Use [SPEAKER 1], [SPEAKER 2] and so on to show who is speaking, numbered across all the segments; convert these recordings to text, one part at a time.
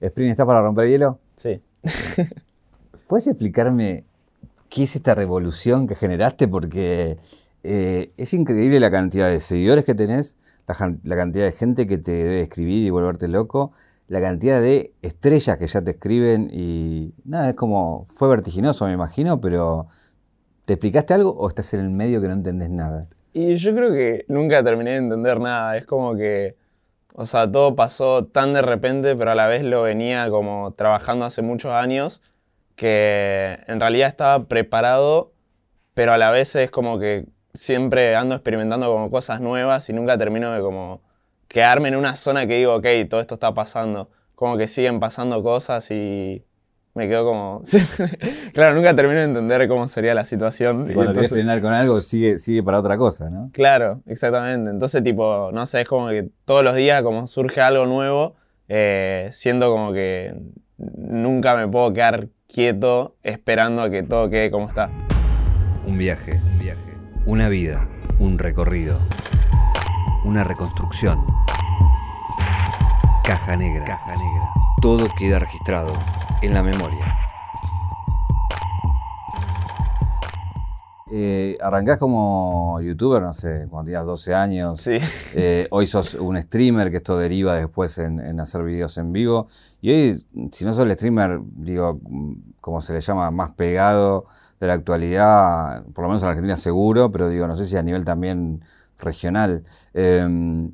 [SPEAKER 1] Spring, ¿estás para romper hielo?
[SPEAKER 2] Sí.
[SPEAKER 1] ¿Puedes explicarme qué es esta revolución que generaste? Porque eh, es increíble la cantidad de seguidores que tenés, la, la, cantidad de gente que te debe escribir y volverte loco, la cantidad de estrellas que ya te escriben y nada, es como, fue vertiginoso me imagino, pero ¿te explicaste algo o estás en el medio que no entendés nada?
[SPEAKER 2] Y yo creo que nunca terminé de entender nada, es como que o sea, todo pasó tan de repente, pero a la vez lo venía como trabajando hace muchos años, que en realidad estaba preparado, pero a la vez es como que siempre ando experimentando como cosas nuevas y nunca termino de como quedarme en una zona que digo, ok, todo esto está pasando. Como que siguen pasando cosas y me quedo como. claro, nunca termino de entender cómo sería la situación.
[SPEAKER 1] Y cuando quieres entrenar con algo, sigue, sigue para otra cosa, ¿no?
[SPEAKER 2] Claro, exactamente. Entonces, tipo, no sé, es como que todos los días, como surge algo nuevo, eh, siento como que nunca me puedo quedar quieto esperando a que todo quede como está.
[SPEAKER 1] Un viaje, un viaje. Una vida, un recorrido. Una reconstrucción. Caja negra. Caja negra. Todo queda registrado en la memoria. Eh, arrancás como youtuber, no sé, cuando tenías 12 años.
[SPEAKER 2] Sí.
[SPEAKER 1] Eh, hoy sos un streamer, que esto deriva después en, hacer videos en vivo. Y hoy, si no sos el streamer, digo, como se le llama, más pegado de la actualidad, por lo menos en Argentina seguro, pero digo, no sé si a nivel también regional. Em,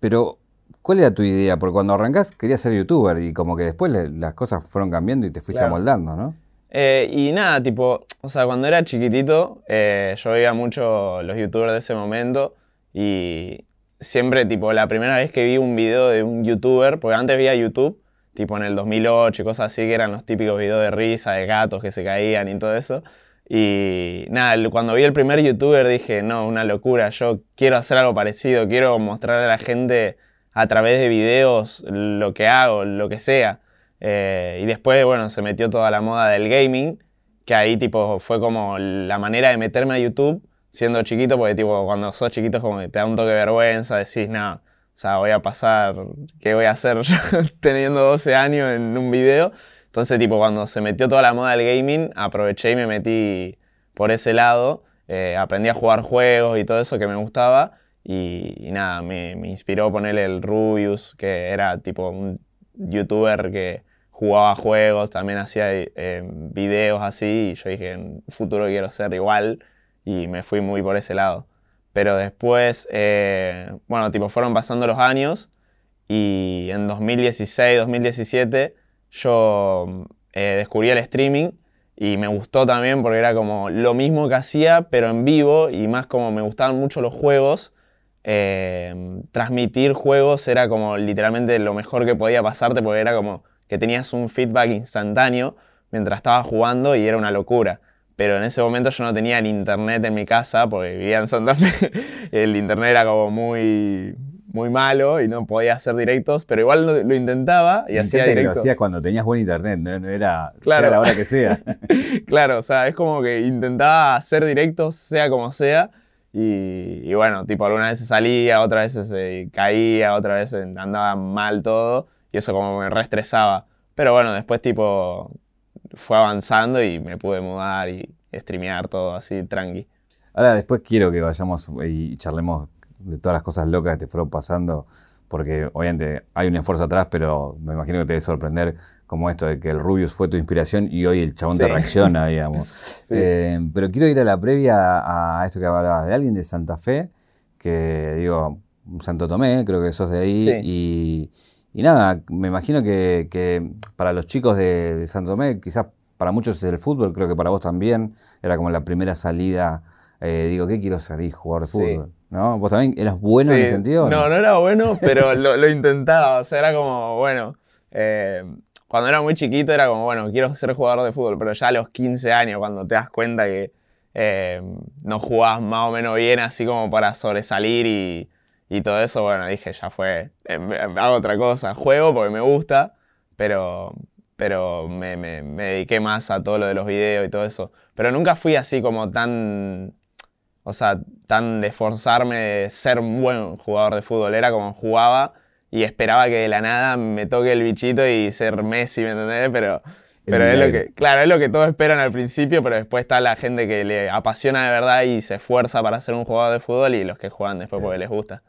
[SPEAKER 1] pero ¿Cuál era tu idea? Porque cuando arrancás querías ser youtuber y como que después las cosas fueron cambiando y te fuiste amoldando, ¿no?
[SPEAKER 2] Eh, y nada, tipo, o sea, cuando era chiquitito, eh, yo veía mucho los youtubers de ese momento y siempre, tipo, la primera vez que vi un video de un youtuber, porque antes veía YouTube, tipo en el 2008 y cosas así, que eran los típicos videos de risa, de gatos que se caían y todo eso. Y nada, cuando vi el primer youtuber dije, no, una locura, yo quiero hacer algo parecido, quiero mostrar a la gente a través de videos lo que hago, lo que sea. Eh, y después, bueno, se metió toda la moda del gaming, que ahí tipo fue como la manera de meterme a YouTube siendo chiquito, porque tipo cuando sos chiquito como te da un toque de vergüenza, decís, no, o sea, voy a pasar, ¿qué voy a hacer teniendo 12 años en un video? Entonces, tipo, cuando se metió toda la moda del gaming, aproveché y me metí por ese lado. Eh, aprendí a jugar juegos y todo eso que me gustaba. Y, nada, me, me, inspiró ponerle el Rubius, que era tipo un youtuber que jugaba juegos, también hacía eh, videos así, y yo dije, en futuro quiero ser igual, y me fui muy por ese lado. Pero después, eh, bueno, tipo, fueron pasando los años, y en 2016, 2017, yo eh, descubrí el streaming, y me gustó también porque era como lo mismo que hacía, pero en vivo, y más como me gustaban mucho los juegos, Em, transmitir juegos era como literalmente lo mejor que podía pasarte porque era como que tenías un feedback instantáneo mientras estabas jugando y era una locura. Pero en ese momento yo no tenía el internet en mi casa porque vivía en Santa Fe. el internet era como muy, muy malo y no podía hacer directos, pero igual lo, intentaba y hacía directos.
[SPEAKER 1] lo hacías cuando tenías buen internet, no, era, claro. la hora que sea.
[SPEAKER 2] claro, o sea, es como que intentaba hacer directos sea como sea y, bueno, tipo, algunas veces salía, otras veces se caía, otras veces andaba mal todo. Y eso como me reestresaba. Pero bueno, después tipo fue avanzando y me pude mudar y streamear todo así tranqui.
[SPEAKER 1] Ahora después quiero que vayamos y charlemos de todas las cosas locas que te fueron pasando, porque obviamente hay un esfuerzo atrás, pero me imagino que te debe sorprender como esto de que el Rubius fue tu inspiración y hoy el chabón te reacciona, digamos. Eh, pero quiero ir a la previa a esto que hablabas de alguien de Santa Fe, que digo, Santo Tomé, creo que sos de ahí, y, nada, me imagino que, para los chicos de, Santo Tomé, quizás para muchos es el fútbol, creo que para vos también, era como la primera salida, eh, digo, ¿qué quiero ser? Jugar de fútbol. ¿No? ¿Vos también eras bueno en ese sentido?
[SPEAKER 2] No, no, era bueno, pero lo, intentaba. O sea, era como, bueno, eh, cuando era muy chiquito era como, bueno, quiero ser jugador de fútbol, pero ya a los 15 años, cuando te das cuenta que eh, no jugabas más o menos bien, así como para sobresalir y, y todo eso, bueno, dije, ya fue, em, hago otra cosa, juego porque me gusta, pero, pero me, me, me, dediqué más a todo lo de los videos y todo eso. Pero nunca fui así como tan, o sea, tan de esforzarme de ser un buen jugador de fútbol, era como jugaba y esperaba que de la nada me toque el bichito y ser Messi, ¿me entendés? Pero, pero es lo que, claro, es lo que todos esperan al principio, pero después está la gente que le apasiona de verdad y se esfuerza para ser un jugador de fútbol y los que juegan después
[SPEAKER 1] Sí.
[SPEAKER 2] porque les gusta.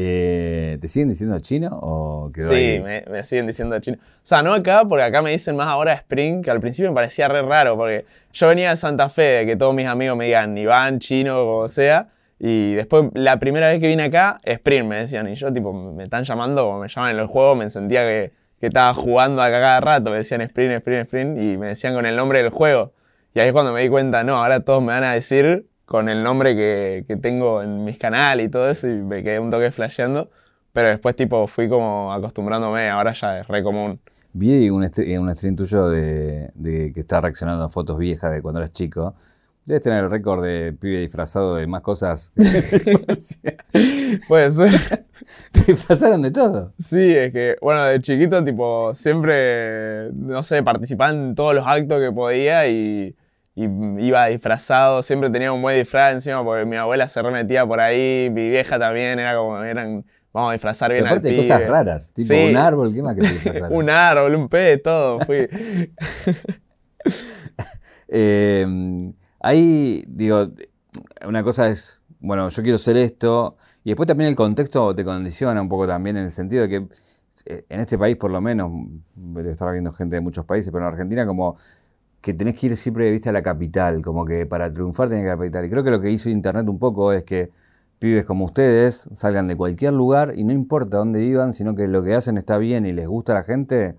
[SPEAKER 1] Eh, ¿Te siguen diciendo chino o quedó
[SPEAKER 2] Sí,
[SPEAKER 1] ahí?
[SPEAKER 2] me, me siguen diciendo chino. O sea, no acá, porque acá me dicen más ahora Spring, que al principio me parecía re raro, porque yo venía de Santa Fe, de que todos mis amigos me digan Iván, chino, como sea, y después la primera vez que vine acá, Spring me decían, y yo tipo, me están llamando, me llaman en el juego, me sentía que, que estaba jugando acá cada rato, me decían Spring, Spring, Spring, y me decían con el nombre del juego. Y ahí es cuando me di cuenta, no, ahora todos me van a decir con el nombre que, que tengo en mis canales y todo eso, y me quedé un toque flasheando. Pero después, tipo, fui como acostumbrándome, ahora ya es re común.
[SPEAKER 1] Vi un, estre- un stream tuyo de, de que está reaccionando a fotos viejas de cuando eras chico. Debes tener el récord de pibe disfrazado de más cosas.
[SPEAKER 2] Puede ser.
[SPEAKER 1] Te disfrazaron de todo.
[SPEAKER 2] Sí, es que, bueno, de chiquito, tipo, siempre, no sé, participaba en todos los actos que podía y, y iba disfrazado. Siempre tenía un buen disfraz encima porque mi abuela se remetía por ahí, mi vieja también, era como, eran, vamos a disfrazar bien al
[SPEAKER 1] aparte de
[SPEAKER 2] pibe.
[SPEAKER 1] cosas raras. Tipo
[SPEAKER 2] Sí.
[SPEAKER 1] un árbol, ¿qué más que te disfrazaron?
[SPEAKER 2] Un árbol, un pez, todo, fui.
[SPEAKER 1] Eh, ahí, digo, una cosa es, bueno, yo quiero ser esto, y después también el contexto te condiciona un poco también en el sentido de que eh, en este país, por lo menos, estar viendo gente de muchos países, pero en Argentina, como que tenés que ir siempre viste a la capital, como que para triunfar tenés que ir a la capital. Y creo que lo que hizo Internet un poco es que pibes como ustedes salgan de cualquier lugar y no importa dónde vivan, sino que lo que hacen está bien y les gusta a la gente,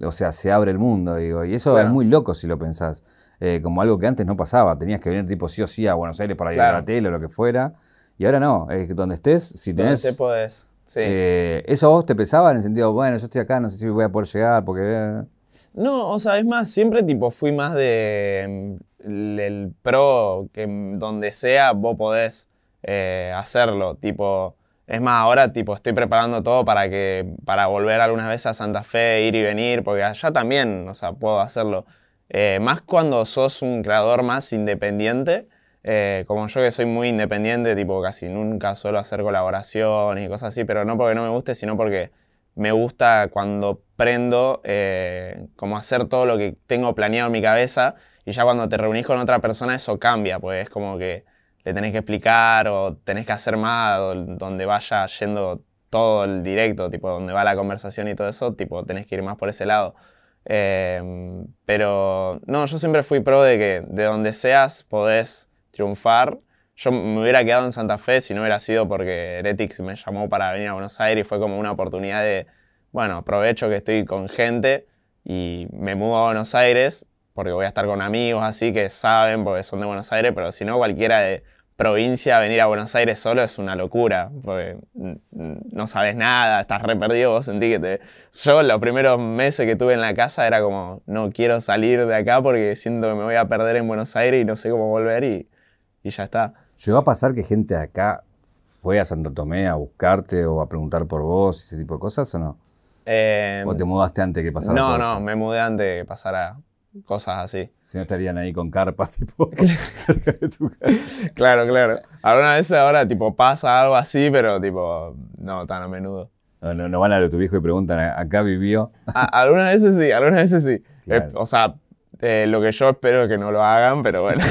[SPEAKER 1] o sea, se abre el mundo, digo. Y eso
[SPEAKER 2] Claro.
[SPEAKER 1] es muy loco si lo pensás. Eh, como algo que antes no pasaba. Tenías que venir tipo sí o sí a Buenos Aires para ir a
[SPEAKER 2] Claro.
[SPEAKER 1] la tele o lo que fuera. Y ahora no, donde estés, si
[SPEAKER 2] Donde
[SPEAKER 1] tenés...
[SPEAKER 2] te podés. Sí.
[SPEAKER 1] eh, ¿Eso a vos te pesaba en el sentido, bueno, yo estoy acá, no sé si voy a poder llegar porque... eh,
[SPEAKER 2] No, o sea, es más, siempre tipo fui más de mm, el, el pro que donde sea vos podés eh, hacerlo. Tipo, es más, ahora tipo estoy preparando todo para que para volver algunas veces a Santa Fe, ir y venir, porque allá también, o sea, puedo hacerlo. Eh, más cuando sos un creador más independiente, eh, como yo que soy muy independiente, tipo casi nunca suelo hacer colaboraciones y cosas así, pero no porque no me guste, sino porque me gusta cuando prendo como hacer todo lo que tengo planeado en mi cabeza y ya cuando te reunís con otra persona eso cambia, pues es como que le tenés que explicar o tenés que hacer más donde vaya yendo todo el directo, tipo donde va la conversación y todo eso, tipo tenés que ir más por ese lado. Eh, pero no, yo siempre fui pro de que de donde seas podés triunfar. Yo me hubiera quedado en Santa Fe si no hubiera sido porque Heretics me llamó para venir a Buenos Aires y fue como una oportunidad de, bueno, aprovecho que estoy con gente y me mudo a Buenos Aires porque voy a estar con amigos así que saben porque son de Buenos Aires, pero si no cualquiera de provincia venir a Buenos Aires solo es una locura, porque no sabes nada, estás re perdido, vos sentís que te... Yo los primeros meses que tuve en la casa era como, no quiero salir de acá porque siento que me voy a perder en Buenos Aires y no sé cómo volver y, y ya está.
[SPEAKER 1] ¿Llegó a pasar que gente de acá fue a Santo Tomé a buscarte o a preguntar por vos, ese tipo de cosas o no?
[SPEAKER 2] Eh,
[SPEAKER 1] ¿O te mudaste antes que pasara
[SPEAKER 2] no,
[SPEAKER 1] todo
[SPEAKER 2] no,
[SPEAKER 1] eso?
[SPEAKER 2] me mudé antes de que pasara cosas así.
[SPEAKER 1] Si no estarían ahí con carpas, tipo, cerca de tu casa.
[SPEAKER 2] Claro, claro. Algunas veces ahora tipo pasa algo así, pero tipo, no tan a menudo.
[SPEAKER 1] No, no, no van a lo tu viejo y preguntan, ¿acá vivió?
[SPEAKER 2] A- algunas veces sí, algunas veces sí.
[SPEAKER 1] Claro.
[SPEAKER 2] Eh, o sea, eh, lo que yo espero es que no lo hagan, pero bueno.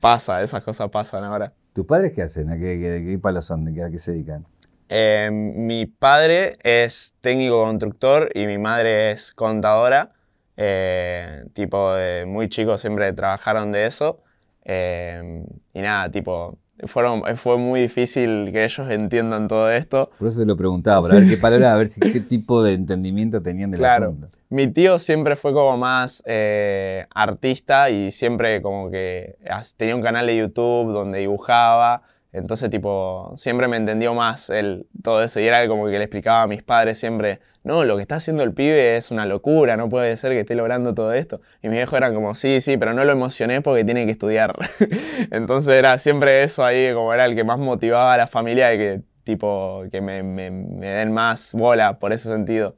[SPEAKER 2] pasa, esas cosas pasan ahora.
[SPEAKER 1] ¿Tus padres qué hacen? ¿A qué, qué, qué palos son? ¿De qué, ¿A qué se dedican?
[SPEAKER 2] Eh, mi padre es técnico constructor y mi madre es contadora. Eh, tipo, de muy chicos siempre trabajaron de eso. Eh, y nada, tipo, fueron, fue muy difícil que ellos entiendan todo esto.
[SPEAKER 1] Por eso te lo preguntaba, para ver qué palo era, a ver si, qué tipo de entendimiento tenían del
[SPEAKER 2] Claro.
[SPEAKER 1] asunto.
[SPEAKER 2] Mi tío siempre fue como más eh, artista y siempre como que tenía un canal de YouTube donde dibujaba. Entonces, tipo, siempre me entendió más él, todo eso. Y era como que le explicaba a mis padres siempre, no, lo que está haciendo el pibe es una locura, no puede ser que esté logrando todo esto. Y mi viejo eran como, sí, sí, pero no lo emocioné porque tiene que estudiar. Entonces era siempre eso ahí, como era el que más motivaba a la familia de que, tipo, que me, me- me den más bola por ese sentido.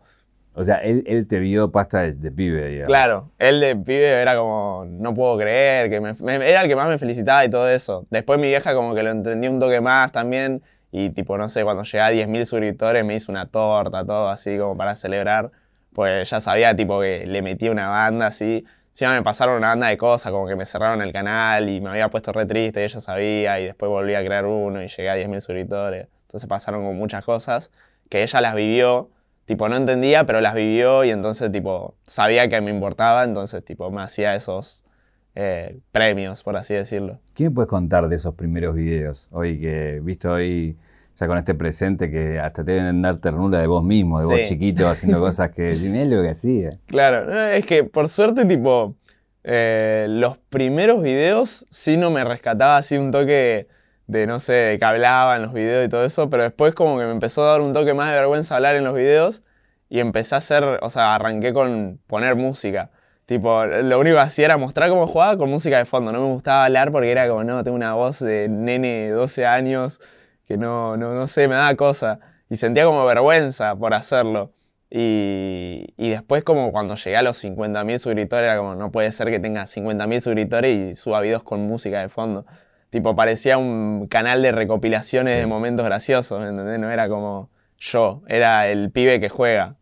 [SPEAKER 1] O sea, él, él te vio pasta de, de pibe, digamos.
[SPEAKER 2] Claro, él de pibe era como, no puedo creer, que me, me- era el que más me felicitaba y todo eso. Después mi vieja como que lo entendió un toque más también Y tipo, no sé, cuando llegué a 10.000 suscriptores me hizo una torta, todo así como para celebrar. Pues ya sabía tipo que le metí una banda así. Encima me pasaron una banda de cosas, como que me cerraron el canal y me había puesto re triste y ella sabía y después volví a crear uno y llegué a 10.000 suscriptores. Entonces pasaron como muchas cosas que ella las vivió, tipo no entendía, pero las vivió y entonces tipo sabía que me importaba, entonces tipo me hacía esos eh, premios, por así decirlo.
[SPEAKER 1] ¿Qué me puedes contar de esos primeros videos? Hoy que, visto hoy, ya con este presente, que hasta te deben dar ternura de vos mismo, de vos chiquito, haciendo cosas que, mirá lo que hacía.
[SPEAKER 2] Claro, es que por suerte, tipo, eh, los primeros videos sí no me rescataba así un toque de, no sé, de que hablaba en los videos y todo eso, pero después como que me empezó a dar un toque más de vergüenza hablar en los videos y empecé a hacer, o sea, arranqué con poner música. Tipo, lo único que hacía era mostrar cómo jugaba con música de fondo. No me gustaba hablar porque era como, no, tengo una voz de nene de 12 años que no, no, no sé, me daba cosa. Y sentía como vergüenza por hacerlo. Y, y después como cuando llegué a los 50.000 suscriptores era como, no puede ser que tenga 50.000 suscriptores y suba videos con música de fondo. Tipo, parecía un canal de recopilaciones
[SPEAKER 1] Sí.
[SPEAKER 2] de momentos graciosos, ¿me ¿entendés? No era como yo, era el pibe que juega.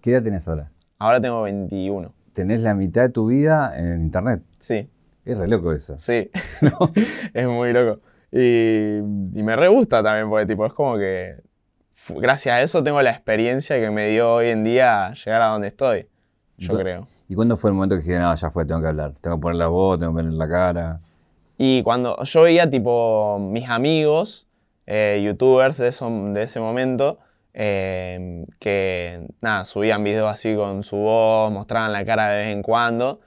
[SPEAKER 1] ¿Qué edad tenés ahora?
[SPEAKER 2] Ahora tengo 21.
[SPEAKER 1] Tenés la mitad de tu vida en internet.
[SPEAKER 2] Sí,
[SPEAKER 1] Es re loco eso.
[SPEAKER 2] sí. es muy loco. Y, y me re gusta también, porque tipo, es como que gracias a eso tengo la experiencia que me dio hoy en día llegar a donde estoy, yo creo.
[SPEAKER 1] ¿Y cuándo fue el momento que dije, no, ya fue, tengo que hablar? Tengo que poner la voz, tengo que poner la cara.
[SPEAKER 2] Y cuando yo veía tipo mis amigos, eh, youtubers de, eso- de ese momento, eh, que nada, subían videos así con su voz, mostraban la cara de vez en cuando,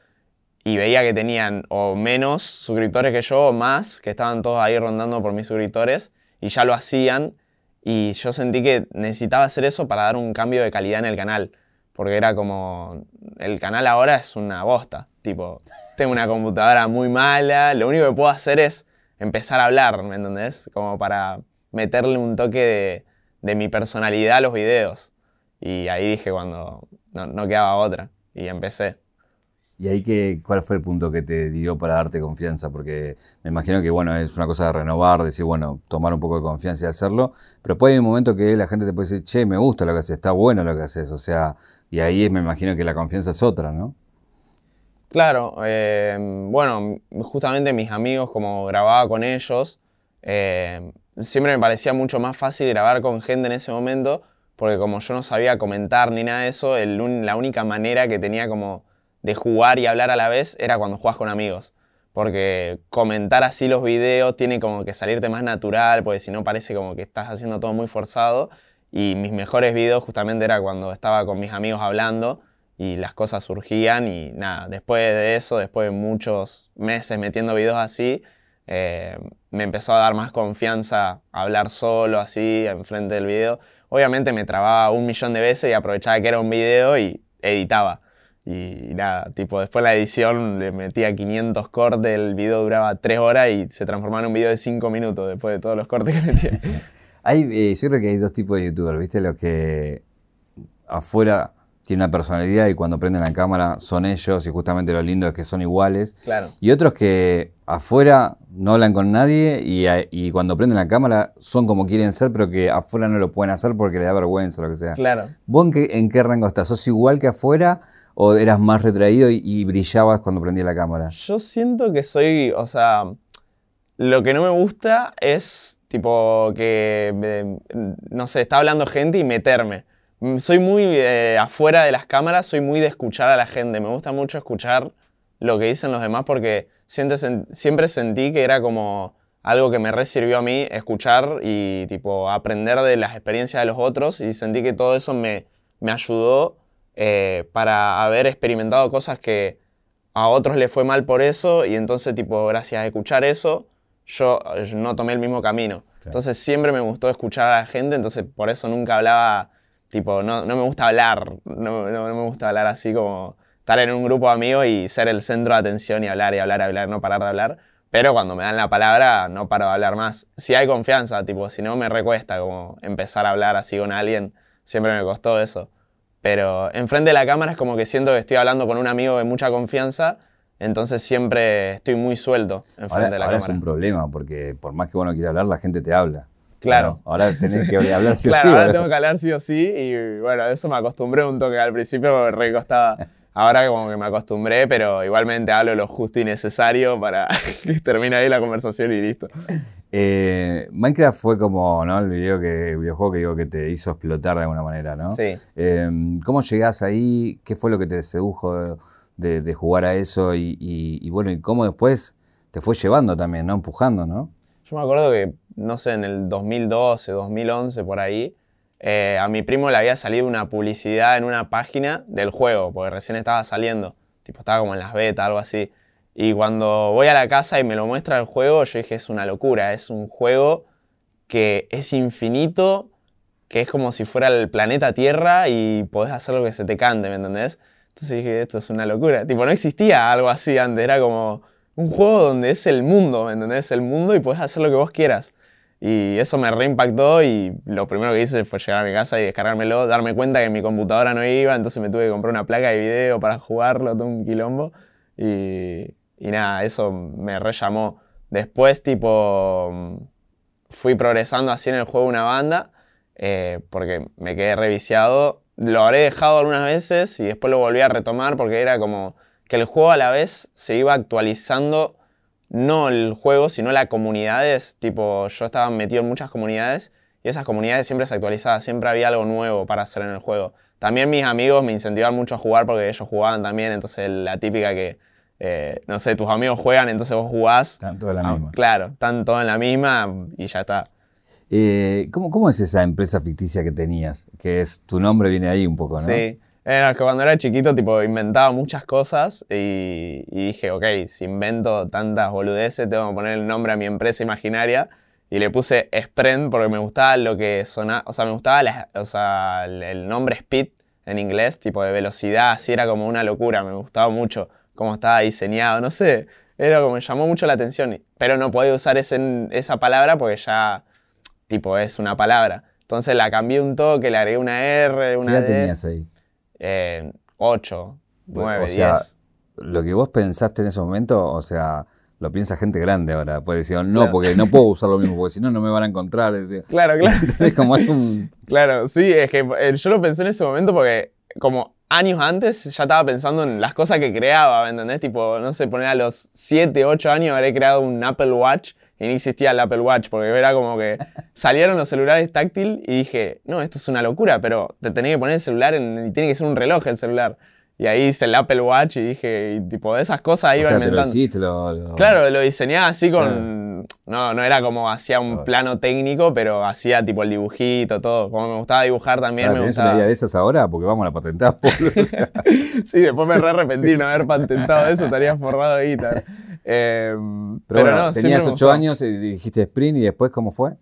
[SPEAKER 2] y veía que tenían o menos suscriptores que yo o más, que estaban todos ahí rondando por mis suscriptores, y ya lo hacían, y yo sentí que necesitaba hacer eso para dar un cambio de calidad en el canal, porque era como, el canal ahora es una bosta, tipo, tengo una computadora muy mala, lo único que puedo hacer es empezar a hablar, ¿me entendés? Como para meterle un toque de, de mi personalidad a los videos. Y ahí dije cuando no, no quedaba otra, y empecé.
[SPEAKER 1] ¿Y ahí qué, cuál fue el punto que te dio para darte confianza? Porque me imagino que, bueno, es una cosa de renovar, decir, bueno, tomar un poco de confianza y hacerlo, pero después hay un momento que la gente te puede decir, che, me gusta lo que haces, está bueno lo que haces, o sea, y ahí me imagino que la confianza es otra, ¿no?
[SPEAKER 2] Claro, eh, bueno, justamente mis amigos, como grababa con ellos, eh, siempre me parecía mucho más fácil grabar con gente en ese momento, porque como yo no sabía comentar ni nada de eso, la única manera que tenía como de jugar y hablar a la vez era cuando jugás con amigos. Porque comentar así los videos tiene como que salirte más natural, porque si no parece como que estás haciendo todo muy forzado. Y mis mejores videos justamente era cuando estaba con mis amigos hablando y las cosas surgían y nada, después de eso, después de muchos meses metiendo videos así, eh, me empezó a dar más confianza hablar solo así enfrente del video. Obviamente me trababa un millón de veces y aprovechaba que era un video y editaba. Y nada, tipo después la edición le metía 500 cortes, el video duraba 3 horas y se transformaba en un video de 5 minutos después de todos los cortes que metía.
[SPEAKER 1] Hay, eh, yo creo que hay dos tipos de youtubers, ¿viste? Los que afuera tienen una personalidad y cuando prenden la cámara son ellos y justamente lo lindo es que son iguales.
[SPEAKER 2] Claro.
[SPEAKER 1] Y otros que afuera no hablan con nadie y, cuando prenden la cámara son como quieren ser, pero que afuera no lo pueden hacer porque les da vergüenza o lo que sea.
[SPEAKER 2] Claro.
[SPEAKER 1] ¿Vos en qué, en qué rango estás? ¿Sos igual que afuera o eras más retraído y, y brillabas cuando prendía la cámara?
[SPEAKER 2] Yo siento que soy, o sea, lo que no me gusta es tipo que, no sé, está hablando gente y meterme. Soy muy eh, afuera de las cámaras, soy muy de escuchar a la gente. Me gusta mucho escuchar lo que dicen los demás porque siempre, sen- siempre sentí que era como algo que me re sirvió a mí escuchar y tipo aprender de las experiencias de los otros y sentí que todo eso me, me ayudó eh, para haber experimentado cosas que a otros les fue mal por eso y entonces tipo gracias a escuchar eso yo, no tomé el mismo camino. Entonces siempre me gustó escuchar a la gente, entonces por eso nunca hablaba, tipo, no, no me gusta hablar, no, no- no me gusta hablar así como estar en un grupo de amigos y ser el centro de atención y hablar y hablar y hablar, no parar de hablar. Pero cuando me dan la palabra, no paro de hablar más. Si hay confianza, tipo, si no me recuesta como empezar a hablar así con alguien, siempre me costó eso. Pero enfrente de la cámara es como que siento que estoy hablando con un amigo de mucha confianza, entonces siempre estoy muy suelto enfrente
[SPEAKER 1] Ahora,
[SPEAKER 2] de la
[SPEAKER 1] ahora es
[SPEAKER 2] cámara.
[SPEAKER 1] un problema porque por más que uno quiera hablar, la gente te habla.
[SPEAKER 2] Claro.
[SPEAKER 1] Ahora tenés que hablar sí o
[SPEAKER 2] claro,
[SPEAKER 1] sí.
[SPEAKER 2] ahora
[SPEAKER 1] ¿verdad?
[SPEAKER 2] tengo que hablar sí o sí y bueno, eso me acostumbré un toque al principio me re costaba. Ahora como que me acostumbré, pero igualmente hablo lo justo y necesario para que termine ahí la conversación y listo.
[SPEAKER 1] Eh, Minecraft fue como, ¿no? El video que, el videojuego que digo que te hizo explotar de alguna manera, ¿no?
[SPEAKER 2] Sí.
[SPEAKER 1] Eh, ¿Cómo llegás ahí? ¿Qué fue lo que te sedujo de, de jugar a eso? Y, y- y bueno, ¿y cómo después te fue llevando también, ¿no? Empujando, ¿no?
[SPEAKER 2] Yo me acuerdo que, no sé, en el 2012, 2011, por ahí, eh, a mi primo le había salido una publicidad en una página del juego, porque recién estaba saliendo. Tipo, estaba como en las betas, algo así. Y cuando voy a la casa y me lo muestra el juego, yo dije, es una locura. Es un juego que es infinito, que es como si fuera el planeta Tierra y podés hacer lo que se te cante, ¿me entendés? Entonces dije, esto es una locura. Tipo, no existía algo así antes, era como un juego donde es el mundo, ¿me entendés? El mundo y podés hacer lo que vos quieras. Y eso me reimpactó y lo primero que hice fue llegar a mi casa y descargármelo, darme cuenta que mi computadora no iba, entonces me tuve que comprar una placa de video para jugarlo, todo un quilombo. Y, y nada, eso me rellamó. Después, tipo, fui progresando así en el juego una banda, eh, porque me quedé reviciado. Lo habré dejado algunas veces y después lo volví a retomar porque era como que el juego a la vez se iba actualizando, no el juego, sino las comunidades. Tipo, yo estaba metido en muchas comunidades y esas comunidades siempre se actualizaban, siempre había algo nuevo para hacer en el juego. También mis amigos me incentivaban mucho a jugar porque ellos jugaban también, entonces la típica que, eh, no sé, tus amigos juegan, entonces vos jugás.
[SPEAKER 1] Tanto de la
[SPEAKER 2] Ah,
[SPEAKER 1] misma.
[SPEAKER 2] Claro, están todos en la misma y ya está.
[SPEAKER 1] Eh, ¿cómo, ¿Cómo es esa empresa ficticia que tenías? Que es, tu nombre viene ahí un poco, ¿no?
[SPEAKER 2] Sí. Era que cuando era chiquito, tipo, inventaba muchas cosas y, y dije, ok, si invento tantas boludeces, tengo que poner el nombre a mi empresa imaginaria. Y le puse Sprint porque me gustaba lo que sonaba, o sea, me gustaba la- o sea, el, nombre Speed en inglés, tipo de velocidad, así era como una locura, me gustaba mucho cómo estaba diseñado, no sé, era como me llamó mucho la atención. Pero no podía usar ese- esa palabra porque ya, tipo, es una palabra. Entonces la cambié un toque, le agregué una R,
[SPEAKER 1] ¿Qué
[SPEAKER 2] una
[SPEAKER 1] edad
[SPEAKER 2] D.
[SPEAKER 1] tenías ahí?
[SPEAKER 2] Eh, 8, 9,
[SPEAKER 1] o sea,
[SPEAKER 2] 10.
[SPEAKER 1] lo que vos pensaste en ese momento, o sea, lo piensa gente grande ahora. Pues decían, no,
[SPEAKER 2] Claro.
[SPEAKER 1] porque no puedo usar lo mismo, porque si no, no me van a encontrar.
[SPEAKER 2] Claro, claro.
[SPEAKER 1] Es como es un.
[SPEAKER 2] claro, sí, es que eh, yo lo pensé en ese momento porque como años antes ya estaba pensando en las cosas que creaba, ¿me entendés? Tipo, no sé, poner a los 7, 8 años habré creado un Apple Watch y no existía el Apple Watch porque era como que salieron los celulares táctil y dije, no, esto es una locura, pero te tenés que poner el celular en, y tiene que ser un reloj el celular. Y ahí hice el Apple Watch y dije, y tipo, de esas cosas
[SPEAKER 1] O
[SPEAKER 2] iba
[SPEAKER 1] sea, te lo
[SPEAKER 2] inventando.
[SPEAKER 1] hiciste, lo. lo-
[SPEAKER 2] Claro, lo diseñaba así con... No, no era como hacía un
[SPEAKER 1] Claro.
[SPEAKER 2] plano técnico, pero hacía tipo el dibujito, todo. Como me gustaba dibujar también,
[SPEAKER 1] Ah,
[SPEAKER 2] me
[SPEAKER 1] ¿Tenés
[SPEAKER 2] gustaba...
[SPEAKER 1] una idea de esas ahora? Porque vamos a la patentar. O sea,
[SPEAKER 2] Sí, después me re arrepentí no haber patentado eso, estaría forrado de guitarra. Eh,
[SPEAKER 1] pero,
[SPEAKER 2] pero
[SPEAKER 1] bueno,
[SPEAKER 2] no,
[SPEAKER 1] tenías ocho años y dijiste sprint y después, ¿cómo fue?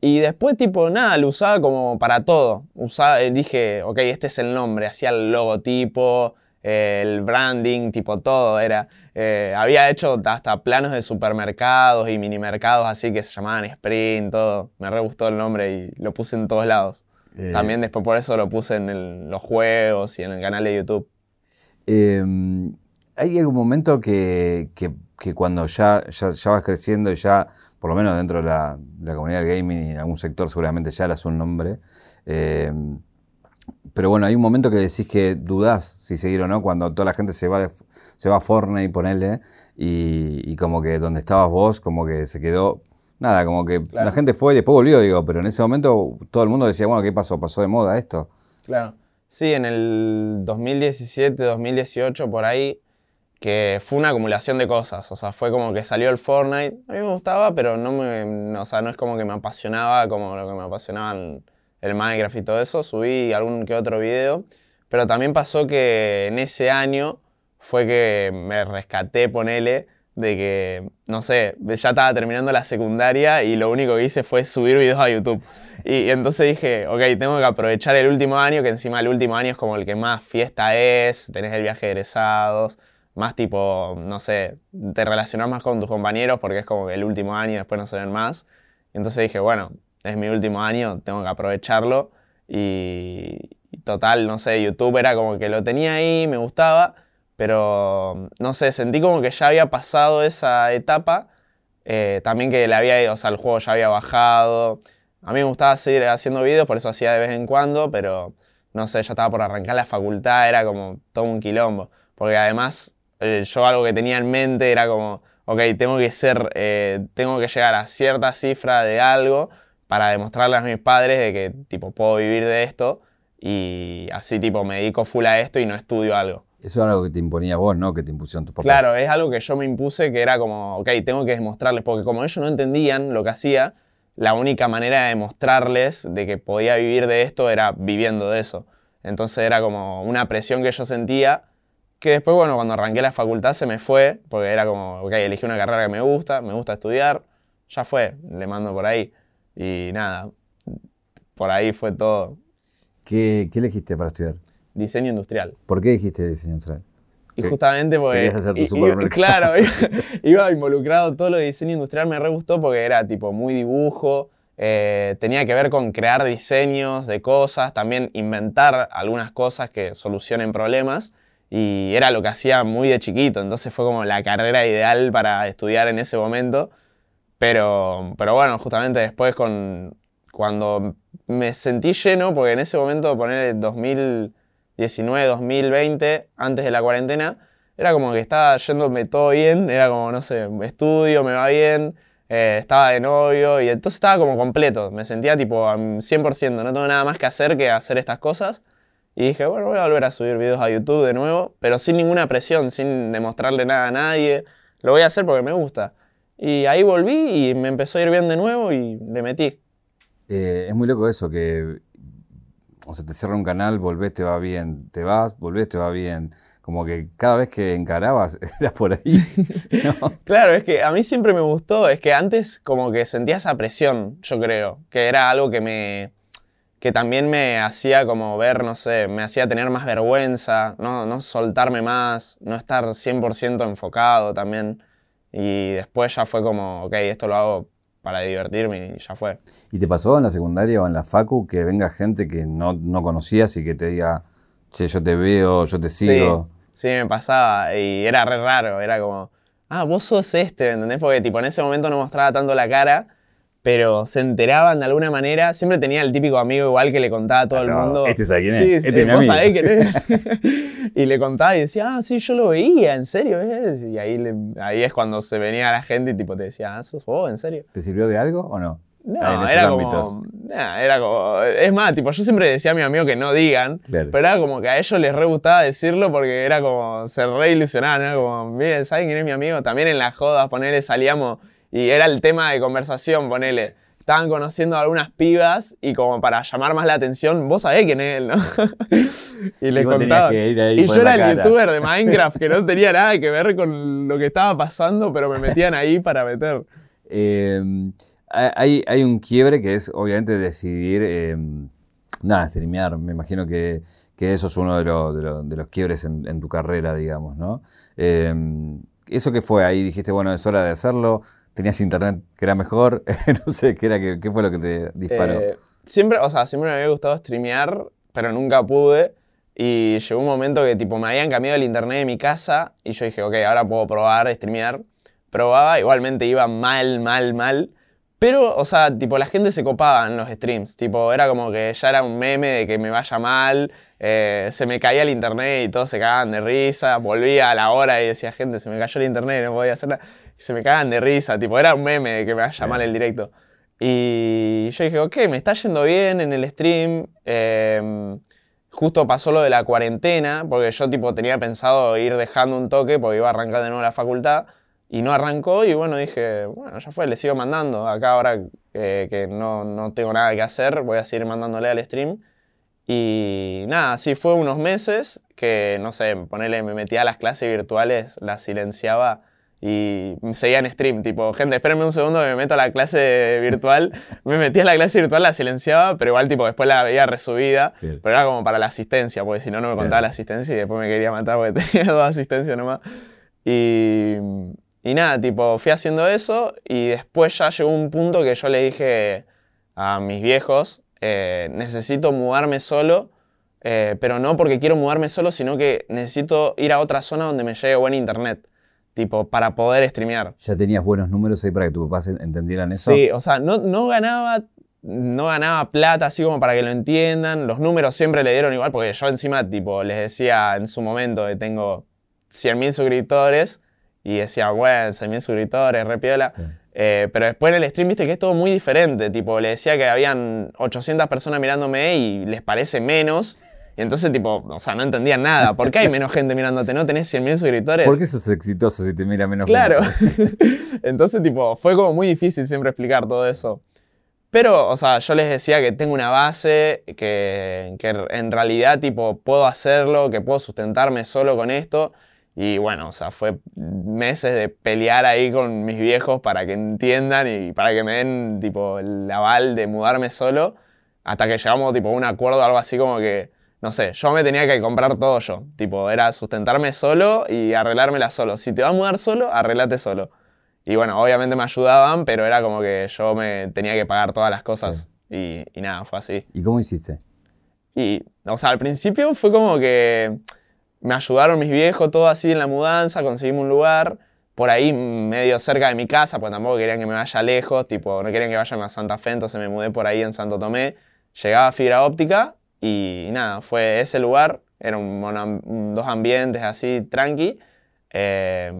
[SPEAKER 2] Y después, tipo, nada, lo usaba como para todo. Usaba, eh, dije, ok, este es el nombre. Hacía el logotipo, eh, el branding, tipo todo. Era, eh, había hecho hasta planos de supermercados y minimercados así que se llamaban Sprint, todo. Me re gustó el nombre y lo puse en todos lados.
[SPEAKER 1] Eh,
[SPEAKER 2] También después por eso lo puse en el- los juegos y en el canal de YouTube.
[SPEAKER 1] Eh, ¿Hay algún momento que, que- que cuando ya, ya, ya vas creciendo y ya, por lo menos dentro de la, de la comunidad del gaming y en algún sector seguramente ya eras un nombre, eh, pero bueno, hay un momento que decís que dudás si seguir o no, cuando toda la gente se va, de- se va a Fortnite, ponele, y, y como que donde estabas vos, como que se quedó, nada, como que
[SPEAKER 2] Claro.
[SPEAKER 1] la gente fue y después volvió, digo, pero en ese momento todo el mundo decía, bueno, ¿qué pasó? ¿Pasó de moda esto?
[SPEAKER 2] Claro. Sí, en el 2017, 2018, por ahí, que fue una acumulación de cosas. O sea, fue como que salió el Fortnite. A mí me gustaba, pero no me, o sea, no es como que me apasionaba como lo que me apasionaban el Minecraft y todo eso. Subí algún que otro video. Pero también pasó que en ese año fue que me rescaté, ponele, de que, no sé, ya estaba terminando la secundaria y lo único que hice fue subir videos a YouTube. Y, y entonces dije, ok, tengo que aprovechar el último año, que encima el último año es como el que más fiesta es, tenés el viaje de egresados, más tipo, no sé, te relacionás más con tus compañeros porque es como que el último año después no se ven más. Entonces dije, bueno, es mi último año, tengo que aprovecharlo. Y, total, no sé, YouTube era como que lo tenía ahí, me gustaba, pero no sé, sentí como que ya había pasado esa etapa. eh, también que le había, o sea, el juego ya había bajado. A mí me gustaba seguir haciendo videos, por eso hacía de vez en cuando, pero no sé, yo estaba por arrancar la facultad, era como todo un quilombo. Porque además, eh, yo algo que tenía en mente era como, ok, tengo que ser, eh, tengo que llegar a cierta cifra de algo para demostrarle a mis padres de que, tipo, puedo vivir de esto y así, tipo, me dedico full a esto y no estudio algo.
[SPEAKER 1] Eso era algo que te imponía vos, ¿no? Que te impusieron tus papás.
[SPEAKER 2] Claro, es algo que yo me impuse que era como, ok, tengo que demostrarles, porque como ellos no entendían lo que hacía, la única manera de demostrarles de que podía vivir de esto era viviendo de eso. Entonces era como una presión que yo sentía, que después, bueno, cuando arranqué la facultad se me fue, porque era como, ok, elegí una carrera que me gusta, me gusta estudiar, ya fue, le mando por ahí. Y nada, por ahí fue todo.
[SPEAKER 1] ¿Qué, qué elegiste para estudiar?
[SPEAKER 2] Diseño industrial.
[SPEAKER 1] ¿Por qué dijiste diseño industrial?
[SPEAKER 2] Y
[SPEAKER 1] ¿Qué-
[SPEAKER 2] justamente porque...
[SPEAKER 1] querías hacer tu
[SPEAKER 2] y- y-
[SPEAKER 1] supermercado?
[SPEAKER 2] claro, iba, iba involucrado todo lo de diseño industrial, me re gustó porque era tipo muy dibujo, eh, tenía que ver con crear diseños de cosas, también inventar algunas cosas que solucionen problemas y era lo que hacía muy de chiquito, entonces fue como la carrera ideal para estudiar en ese momento. Pero, pero bueno, justamente después con, cuando me sentí lleno, porque en ese momento, poner el 2019, 2020, antes de la cuarentena, era como que estaba yéndome todo bien, era como, no sé, estudio, me va bien, eh, estaba de novio, y entonces estaba como completo, me sentía tipo am, 100%, no tengo nada más que hacer que hacer estas cosas. Y dije, bueno, voy a volver a subir videos a YouTube de nuevo, pero sin ninguna presión, sin demostrarle nada a nadie. Lo voy a hacer porque me gusta. Y ahí volví y me empezó a ir bien de nuevo y le metí.
[SPEAKER 1] Eh, es muy loco eso, que o sea, te cierra un canal, volvés, te va bien, te vas, volvés, te va bien. Como que cada vez que encarabas, eras por ahí. ¿no?
[SPEAKER 2] Claro, es que a mí siempre me gustó, es que antes como que sentía esa presión, yo creo, que era algo que me que también me hacía como ver, no sé, me hacía tener más vergüenza, no, no soltarme más, no estar 100% enfocado también. Y después ya fue como, ok, esto lo hago para divertirme y ya fue.
[SPEAKER 1] ¿Y te pasó en la secundaria o en la facu que venga gente que no, no conocías y que te diga, che, yo te veo, yo te sigo?
[SPEAKER 2] Sí, me pasaba y era re raro, era como, ah, vos sos este, ¿me ¿entendés? Porque tipo en ese momento no mostraba tanto la cara, pero se enteraban de alguna manera, siempre tenía el típico amigo igual que le contaba a todo el
[SPEAKER 1] Ah, no,
[SPEAKER 2] mundo.
[SPEAKER 1] este sabe quién es,
[SPEAKER 2] Sí,
[SPEAKER 1] este
[SPEAKER 2] eh,
[SPEAKER 1] es
[SPEAKER 2] vos sabés quién es. y le contaba y decía, ah, sí, yo lo veía, ¿en serio es? Y ahí, le- ahí es cuando se venía la gente y tipo te decía, ah, sos vos, ¿en serio?
[SPEAKER 1] ¿Te sirvió de algo o no?
[SPEAKER 2] No,
[SPEAKER 1] Ah,
[SPEAKER 2] era como, nah, era como. Es más, tipo, yo siempre decía a mi amigo que no digan,
[SPEAKER 1] Claro.
[SPEAKER 2] pero era como que a ellos les re gustaba decirlo porque era como. Se re ilusionaban, era como, miren, ¿saben quién es mi amigo? También en las jodas, ponele, salíamos y era el tema de conversación, ponele. Estaban conociendo a algunas pibas y como para llamar más la atención, vos sabés quién es él, ¿no? y le contaba.
[SPEAKER 1] que y
[SPEAKER 2] yo era el
[SPEAKER 1] cara.
[SPEAKER 2] youtuber de Minecraft que no tenía nada que ver con lo que estaba pasando, pero me metían ahí para meter.
[SPEAKER 1] Eh, hay, hay un quiebre que es obviamente decidir, eh, nada, streamear. Me imagino que, que eso es uno de, los- de los- de los quiebres en, en tu carrera, digamos, ¿no? Eh, ¿Eso qué fue ahí? Dijiste, bueno, es hora de hacerlo. ¿Tenías internet que era mejor? no sé, ¿qué, era, qué, fue lo que te disparó?
[SPEAKER 2] Eh, siempre, o sea, siempre me había gustado streamear, pero nunca pude. Y llegó un momento que tipo me habían cambiado el internet de mi casa y yo dije, ok, ahora puedo probar streamear. Probaba, igualmente iba mal, mal, mal. Pero, o sea, tipo, la gente se copaba en los streams. Tipo, era como que ya era un meme de que me vaya mal. eh, se me caía el internet y todos se cagaban de risa. Volvía a la hora y decía, gente, se me cayó el internet, no podía hacer nada. Y se me cagaban de risa. Tipo, era un meme de que me vaya mal el directo. Y yo dije, ok, me está yendo bien en el stream. eh, justo pasó lo de la cuarentena, porque yo tipo tenía pensado ir dejando un toque porque iba a arrancar de nuevo la facultad. Y no arrancó y bueno, dije, bueno, ya fue, le sigo mandando. Acá ahora eh, que no, no tengo nada que hacer, voy a seguir mandándole al stream. Y nada, sí fue unos meses que, no sé, ponele, me metía a las clases virtuales, las silenciaba y seguía en stream. Tipo, gente, espérenme un segundo que me meto a la clase virtual. me metía a la clase virtual, la silenciaba, pero igual, tipo, después la veía resubida.
[SPEAKER 1] Claro.
[SPEAKER 2] Pero era como para la asistencia, porque si no, no me contaba
[SPEAKER 1] Claro.
[SPEAKER 2] la asistencia y después me quería matar porque tenía dos asistencias nomás. Y, y nada, tipo, fui haciendo eso y después ya llegó un punto que yo le dije a mis viejos, eh, necesito mudarme solo, eh, pero no porque quiero mudarme solo, sino que necesito ir a otra zona donde me llegue buen internet, tipo, para poder streamear.
[SPEAKER 1] ¿Ya tenías buenos números ahí para que tus papás en- entendieran eso?
[SPEAKER 2] Sí, o sea, no, no ganaba no ganaba plata así como para que lo entiendan. Los números siempre le dieron igual, porque yo encima, tipo, les decía en su momento que tengo 100.000 suscriptores y decía, bueno, 100.000 suscriptores, re piola. Eh, pero después en el stream, viste que es todo muy diferente. Tipo, le decía que habían 800 personas mirándome y les parece menos. Y entonces, tipo, o sea, no entendían nada. ¿Por qué hay menos gente mirándote? ¿No tenés 100.000 suscriptores?
[SPEAKER 1] ¿Por qué sos exitoso si te mira menos
[SPEAKER 2] Claro.
[SPEAKER 1] gente?
[SPEAKER 2] entonces, tipo, fue como muy difícil siempre explicar todo eso. Pero, o sea, yo les decía que tengo una base, que, que en realidad, tipo, puedo hacerlo, que puedo sustentarme solo con esto. Y bueno, o sea, fue meses de pelear ahí con mis viejos para que entiendan y para que me den, tipo, el aval de mudarme solo. Hasta que llegamos, tipo, a un acuerdo, algo así como que, no sé, yo me tenía que comprar todo yo. Tipo, era sustentarme solo y arreglármela solo. Si te vas a mudar solo, arreglate solo. Y bueno, obviamente me ayudaban, pero era como que yo me tenía que pagar todas las cosas. Y, y nada, fue así.
[SPEAKER 1] ¿Y cómo hiciste?
[SPEAKER 2] Y, o sea, al principio fue como que me ayudaron mis viejos, todo así en la mudanza, conseguimos un lugar por ahí medio cerca de mi casa, pues tampoco querían que me vaya lejos, tipo, no querían que vaya a Santa Fe, entonces me mudé por ahí en Santo Tomé. Llegaba a fibra óptica y nada, fue ese lugar, eran dos ambientes así, tranqui. eh,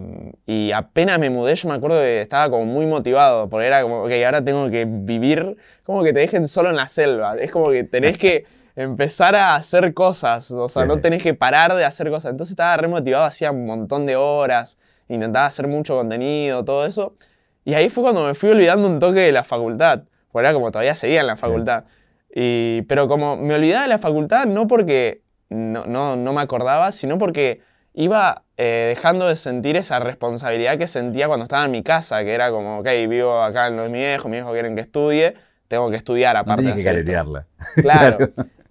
[SPEAKER 2] y apenas me mudé, yo me acuerdo que estaba como muy motivado, porque era como, ok, ahora tengo que vivir, como que te dejen solo en la selva. Es como que tenés que empezar a hacer cosas, o sea, no tenés que parar de hacer cosas. Entonces estaba re motivado, hacía un montón de horas, intentaba hacer mucho contenido, todo eso. Y ahí fue cuando me fui olvidando un toque de la facultad, porque era como todavía seguía en la facultad. Y, pero como me olvidaba de la facultad, no porque no, no, no me acordaba, sino porque iba eh, dejando de sentir esa responsabilidad que sentía cuando estaba en mi casa, que era como, ok, vivo acá en lo de mi viejo, quieren que estudie, tengo que estudiar
[SPEAKER 1] No
[SPEAKER 2] aparte
[SPEAKER 1] tenías
[SPEAKER 2] de
[SPEAKER 1] que
[SPEAKER 2] hacer esto.
[SPEAKER 1] caretearla.
[SPEAKER 2] Claro.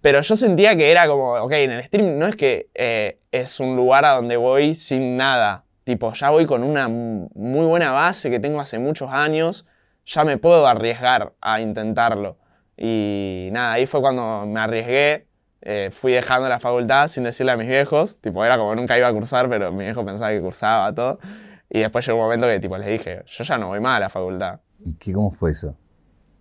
[SPEAKER 2] Pero yo sentía que era como, ok, en el stream no es que eh, es un lugar a donde voy sin nada. Tipo, ya voy con una muy buena base que tengo hace muchos años, ya me puedo arriesgar a intentarlo. Y nada, ahí fue cuando me arriesgué, eh, fui dejando la facultad sin decirle a mis viejos, tipo, era como nunca iba a cursar, pero mi viejo pensaba que cursaba todo. Y después llegó un momento que tipo, les dije, yo ya no voy más a la facultad.
[SPEAKER 1] ¿Y qué, cómo fue eso?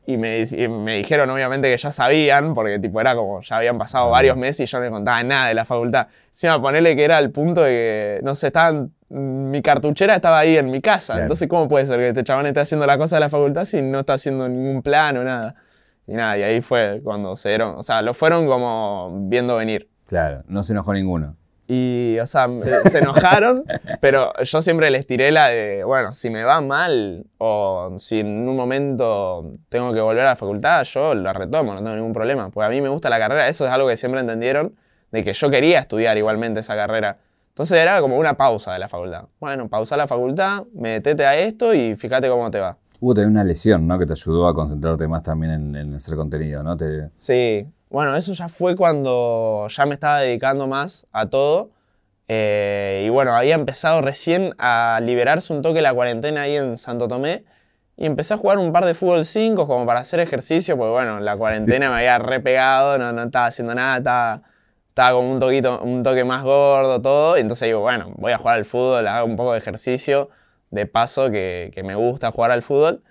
[SPEAKER 2] Y me, y me dijeron obviamente que ya sabían, porque tipo era como, ya habían pasado varios meses y yo no les contaba nada de la facultad. Encima ponerle que era el punto de que, no sé, estaban, mi cartuchera estaba ahí en mi casa.
[SPEAKER 1] Claro.
[SPEAKER 2] Entonces, ¿cómo puede ser que este chabón esté haciendo la cosa de la facultad si no está haciendo ningún plan o nada? Y nada, y ahí fue cuando se dieron, o sea, lo fueron como viendo venir.
[SPEAKER 1] Claro, no se enojó ninguno.
[SPEAKER 2] Y, o sea, se enojaron, pero yo siempre les tiré la de, bueno, si me va mal o si en un momento tengo que volver a la facultad, yo la retomo, no tengo ningún problema. Porque a mí me gusta la carrera, eso es algo que siempre entendieron, de que yo quería estudiar igualmente esa carrera. Entonces era como una pausa de la facultad. Bueno, pausa la facultad, metete a esto y fíjate cómo te va.
[SPEAKER 1] Hubo también una lesión, ¿no? Que te ayudó a concentrarte más también en, en hacer contenido, ¿no? Te-
[SPEAKER 2] Sí, bueno, eso ya fue cuando ya me estaba dedicando más a todo. Eh, y bueno, había empezado recién a liberarse un toque la cuarentena ahí en Santo Tomé. Y empecé a jugar un par de fútbol 5 como para hacer ejercicio, porque bueno, la cuarentena me había repegado, no, no estaba haciendo nada, estaba, estaba como un, toquito, un toque más gordo, todo. Y entonces digo, bueno, voy a jugar al fútbol, hago un poco de ejercicio, de paso que, que me gusta jugar al fútbol.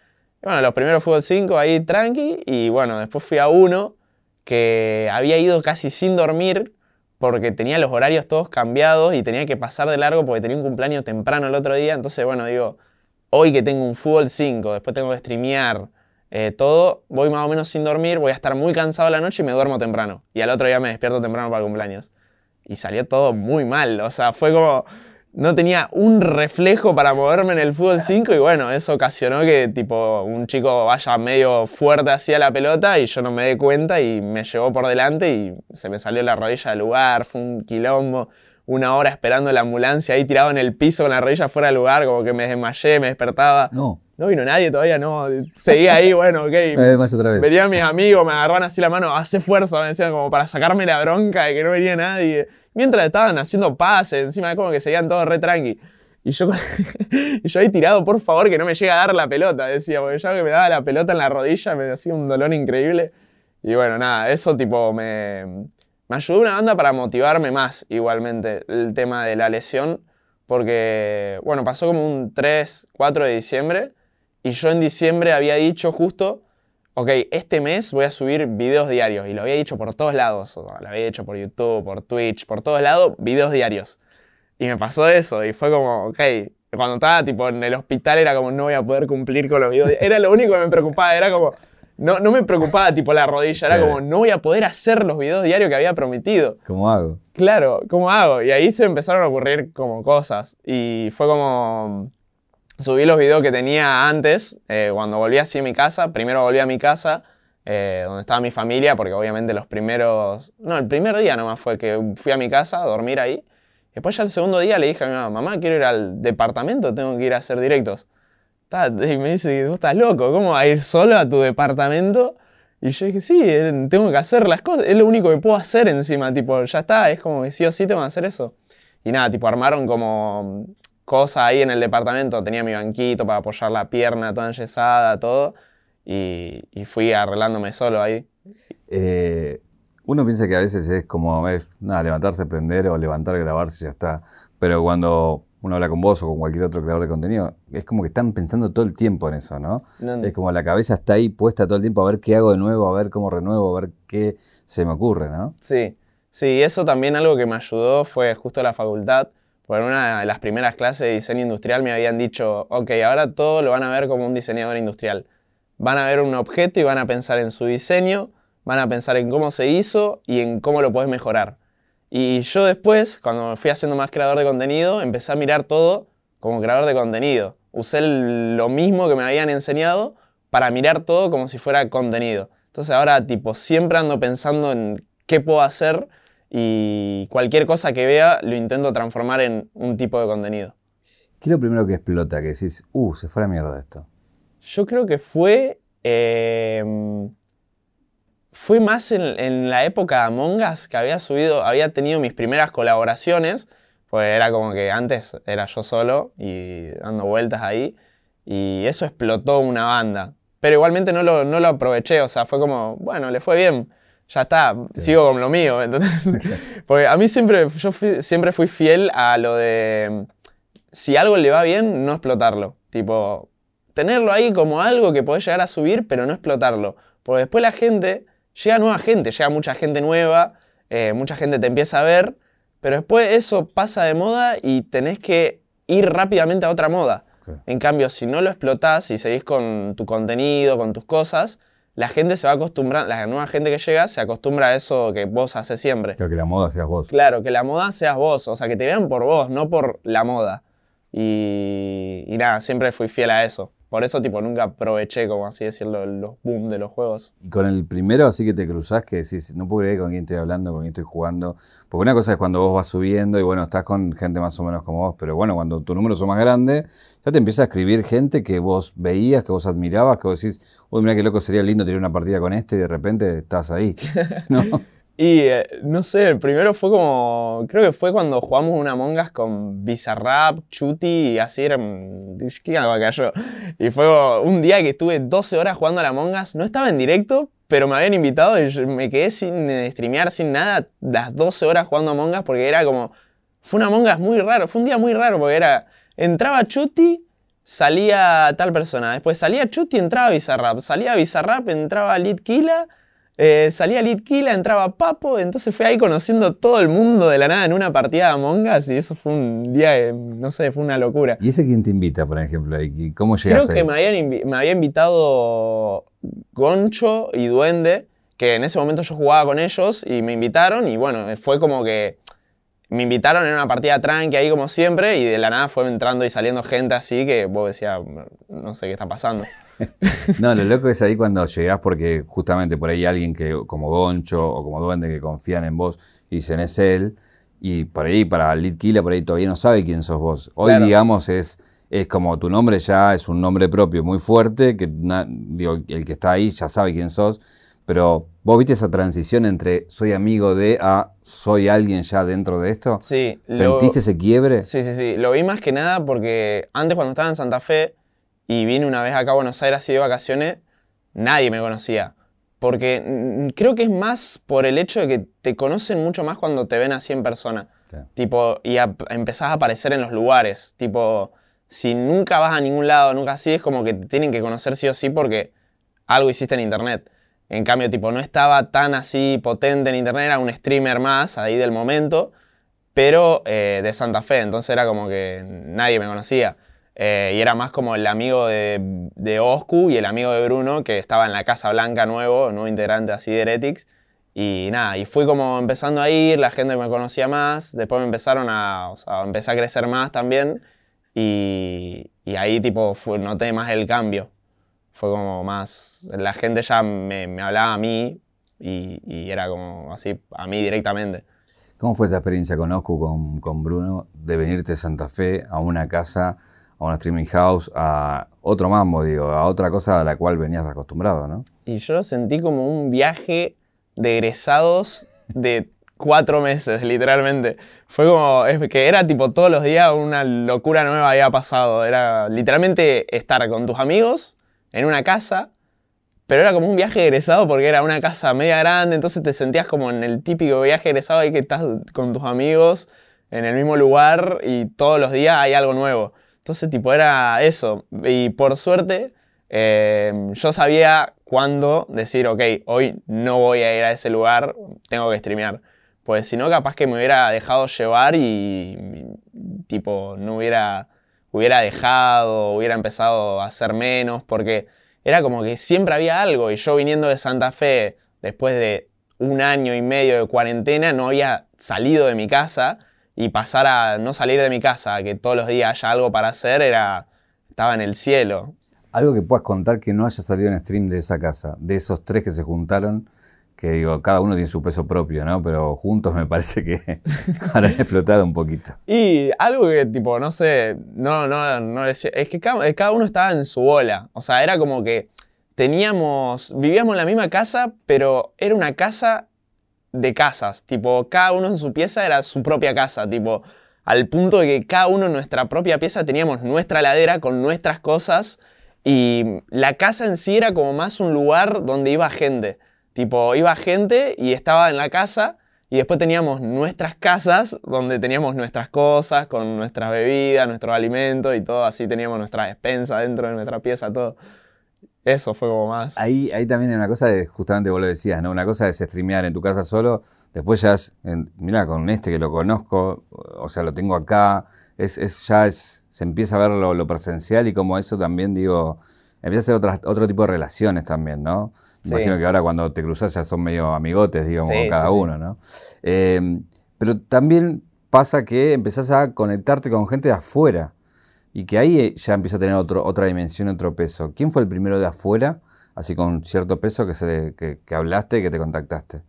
[SPEAKER 2] Y bueno, los primeros fútbol 5 ahí tranqui, y bueno, después fui a uno que había ido casi sin dormir porque tenía los horarios todos cambiados y tenía que pasar de largo porque tenía un cumpleaños temprano el otro día. Entonces, bueno, digo, hoy que tengo un fútbol 5, después tengo que streamear, eh, todo, voy más o menos sin dormir, voy a estar muy cansado la noche y me duermo temprano. Y al otro día me despierto temprano para cumpleaños. Y salió todo muy mal, o sea, fue como... No tenía un reflejo para moverme en el fútbol 5 y bueno, eso ocasionó que tipo un chico vaya medio fuerte hacia la pelota y yo no me dé cuenta y me llevó por delante y se me salió la rodilla del lugar, fue un quilombo, una hora esperando la ambulancia ahí tirado en el piso con la rodilla fuera del lugar, como que me desmayé, me despertaba.
[SPEAKER 1] No,
[SPEAKER 2] No vino nadie todavía, no, seguía ahí, bueno, ok.
[SPEAKER 1] más otra vez.
[SPEAKER 2] Venían mis amigos, me agarraban así la mano, hace fuerza, me decían como para sacarme la bronca de que no venía nadie. Mientras estaban haciendo pases, encima como que seguían todos re tranqui. Y yo, y yo ahí tirado, por favor, que no me llegue a dar la pelota, decía, porque ya que me daba la pelota en la rodilla me hacía un dolor increíble. Y bueno, nada, eso tipo me, me ayudó una banda para motivarme más igualmente el tema de la lesión, porque, bueno, pasó como un 3, 4 de diciembre, y yo en diciembre había dicho justo, ok, este mes voy a subir videos diarios. Y lo había dicho por todos lados. Lo había hecho por YouTube, por Twitch, por todos lados, videos diarios. Y me pasó eso. Y fue como, ok, cuando estaba tipo en el hospital era como, no voy a poder cumplir con los videos. Era lo único que me preocupaba. Era como, no, no me preocupaba tipo la rodilla. Era como, no voy a poder hacer los videos diarios que había prometido.
[SPEAKER 1] ¿Cómo hago?
[SPEAKER 2] Claro, ¿cómo hago? Y ahí se empezaron a ocurrir como cosas. Y fue como subí los videos que tenía antes, eh, cuando volví así a mi casa. Primero volví a mi casa, eh, donde estaba mi familia, porque obviamente los primeros... No, el primer día nomás fue que fui a mi casa a dormir ahí. Después ya el segundo día le dije a mi mamá, mamá, quiero ir al departamento, tengo que ir a hacer directos. Y me dice, vos estás loco, ¿cómo vas a ir solo a tu departamento? Y yo dije, sí, eh, tengo que hacer las cosas, es lo único que puedo hacer encima, tipo, ya está, es como que sí o sí tengo que hacer eso. Y nada, tipo, armaron como cosas ahí en el departamento. Tenía mi banquito para apoyar la pierna toda enyesada, todo. Y, fui arreglándome solo ahí.
[SPEAKER 1] Eh, uno piensa que a veces es como, nada, levantarse, prender o levantar, grabarse y ya está. Pero cuando uno habla con vos o con cualquier otro creador de contenido, es como que están pensando todo el tiempo en eso, ¿no? Es como la cabeza está ahí puesta todo el tiempo a ver qué hago de nuevo, a ver cómo renuevo, a ver qué se me ocurre, ¿no?
[SPEAKER 2] Sí, sí, eso también algo que me ayudó fue justo la facultad por una de las primeras clases de diseño industrial me habían dicho, ok, ahora todo lo van a ver como un diseñador industrial. Van a ver un objeto y van a pensar en su diseño, van a pensar en cómo se hizo y en cómo lo puedes mejorar. Y yo después, cuando fui haciendo más creador de contenido, empecé a mirar todo como creador de contenido. Usé lo mismo que me habían enseñado para mirar todo como si fuera contenido. Entonces ahora tipo siempre ando pensando en qué puedo hacer y cualquier cosa que vea lo intento transformar en un tipo de contenido.
[SPEAKER 1] ¿Qué es lo primero que explota? Que decís, uh, se fue la mierda esto.
[SPEAKER 2] Yo creo que fue. Em, fue más en, la época de Among Us que había subido, había tenido mis primeras colaboraciones. Pues era como que antes era yo solo y dando vueltas ahí. Y eso explotó una banda. Pero igualmente no lo, no lo aproveché, o sea, fue como, bueno, le fue bien ya está, sigo con lo mío. Entonces, porque a mí siempre, yo siempre fui fiel a lo de, si algo le va bien, no explotarlo. Tipo, tenerlo ahí como algo que podés llegar a subir, pero no explotarlo. Porque después la gente, llega nueva gente, llega mucha gente nueva, eh, mucha gente te empieza a ver, pero después eso pasa de moda y tenés que ir rápidamente a otra moda. En cambio, si no lo explotás y seguís con tu contenido, con tus cosas, la gente se va a acostumbrar, la nueva gente que llega se acostumbra a eso que vos haces siempre.
[SPEAKER 1] Claro, que la moda seas vos.
[SPEAKER 2] Claro, que la moda seas vos, o sea, que te vean por vos, no por la moda. Y, y nada, siempre fui fiel a eso. Por eso, tipo, nunca aproveché, como así decirlo, los boom de los juegos.
[SPEAKER 1] Y con el primero, así que te cruzás, que decís, no puedo creer con quién estoy hablando, con quién estoy jugando. Porque una cosa es cuando vos vas subiendo y bueno, estás con gente más o menos como vos, pero bueno, cuando tu número son más grandes, ya te empieza a escribir gente que vos veías, que vos admirabas, que vos decís, uy, mira qué loco sería lindo tener una partida con este y de repente estás ahí. ¿no?
[SPEAKER 2] Y eh, no sé, el primero fue como. Creo que fue cuando jugamos una mongas con Bizarrap, Chuti y así era. ¿Qué acá yo? Y fue un día que estuve 12 horas jugando a la mongas. No estaba en directo, pero me habían invitado y me quedé sin streamear, sin nada, las 12 horas jugando a mongas porque era como. Fue una mongas muy raro, fue un día muy raro porque era. Entraba Chuti, salía tal persona. Después salía Chuti, entraba Bizarrap. Salía Bizarrap, entraba Litkila eh, salía Litkila, entraba Papo, entonces fue ahí conociendo todo el mundo de la nada en una partida de Among Us y eso fue un día, no sé, fue una locura.
[SPEAKER 1] ¿Y ese quién te invita, por ejemplo? ¿Cómo llegaste?
[SPEAKER 2] Creo que me, me había invitado Goncho y Duende, que en ese momento yo jugaba con ellos y me invitaron y bueno, fue como que me invitaron en una partida tranqui ahí como siempre y de la nada fue entrando y saliendo gente así que vos decías, no sé qué está pasando.
[SPEAKER 1] no, lo loco es ahí cuando llegás porque justamente por ahí alguien que como Goncho o como Duende que confían en vos y dicen es él y por ahí para Killa por ahí todavía no sabe quién sos vos. Hoy digamos es es como tu nombre ya es un nombre propio muy fuerte que digo, el que está ahí ya sabe quién sos pero vos viste esa transición entre soy amigo de a soy alguien ya dentro de esto.
[SPEAKER 2] Sí.
[SPEAKER 1] ¿Sentiste ese quiebre?
[SPEAKER 2] Sí, sí, sí. Lo vi más que nada porque antes cuando estaba en Santa Fe y vine una vez acá a Buenos Aires así de vacaciones, nadie me conocía. Porque creo que es más por el hecho de que te conocen mucho más cuando te ven así en persona. Tipo, y empezás a aparecer en los lugares. Tipo, si nunca vas a ningún lado, nunca así, es como que te tienen que conocer sí o sí porque algo hiciste en internet. En cambio, tipo, no estaba tan así potente en internet, era un streamer más ahí del momento, pero eh, de Santa Fe, entonces era como que nadie me conocía. Eh, y era más como el amigo de, de, Oscu y el amigo de Bruno, que estaba en la Casa Blanca nuevo, nuevo integrante así de Heretics. Y nada, y fui como empezando a ir, la gente me conocía más, después me empezaron a, o sea, empecé a crecer más también. Y, y ahí tipo fue, noté más el cambio. Fue como más, la gente ya me, me hablaba a mí y, y, era como así, a mí directamente.
[SPEAKER 1] ¿Cómo fue esa experiencia con Oscu, con, con Bruno, de venirte de Santa Fe a una casa? a una streaming house, a otro mambo, digo, a otra cosa a la cual venías acostumbrado, ¿no?
[SPEAKER 2] Y yo lo sentí como un viaje de egresados de cuatro meses, literalmente. Fue como, es que era tipo todos los días una locura nueva había pasado. Era literalmente estar con tus amigos en una casa, pero era como un viaje egresado porque era una casa media grande, entonces te sentías como en el típico viaje egresado ahí que estás con tus amigos en el mismo lugar y todos los días hay algo nuevo. Entonces, tipo, era eso. Y por suerte, eh, yo sabía cuándo decir, ok, hoy no voy a ir a ese lugar, tengo que streamear. Pues si no, capaz que me hubiera dejado llevar y, tipo, no hubiera, hubiera dejado, hubiera empezado a hacer menos, porque era como que siempre había algo. Y yo viniendo de Santa Fe, después de un año y medio de cuarentena, no había salido de mi casa y pasar a no salir de mi casa, a que todos los días haya algo para hacer, era, estaba en el cielo.
[SPEAKER 1] Algo que puedas contar que no haya salido en stream de esa casa, de esos tres que se juntaron, que digo, cada uno tiene su peso propio, ¿no? Pero juntos me parece que han explotado un poquito.
[SPEAKER 2] Y algo que, tipo, no sé, no, no, no decía, es que cada, cada uno estaba en su bola. O sea, era como que teníamos, vivíamos en la misma casa, pero era una casa de casas. Tipo, cada uno en su pieza era su propia casa. Tipo, al punto de que cada uno en nuestra propia pieza teníamos nuestra ladera con nuestras cosas. Y la casa en sí era como más un lugar donde iba gente. Tipo, iba gente y estaba en la casa. Y después teníamos nuestras casas donde teníamos nuestras cosas, con nuestras bebidas, nuestros alimentos y todo. Así teníamos nuestra despensa dentro de nuestra pieza, todo. Eso fue como más.
[SPEAKER 1] Ahí, ahí también hay una cosa de, justamente vos lo decías, ¿no? Una cosa es streamear en tu casa solo, después ya es, mira, con este que lo conozco, o sea, lo tengo acá, es, es ya se empieza a ver lo, presencial y como eso también, digo, empieza a ser otro tipo de relaciones también, ¿no? Imagino que ahora cuando te cruzas ya son medio amigotes, digamos, cada uno, ¿no? Em, pero también pasa que empezás a conectarte con gente de afuera y que ahí eh, ya empieza a tener otro, otra dimensión, otro peso. ¿Quién fue el primero de afuera, así con cierto peso, que, se, que, que hablaste y que te contactaste?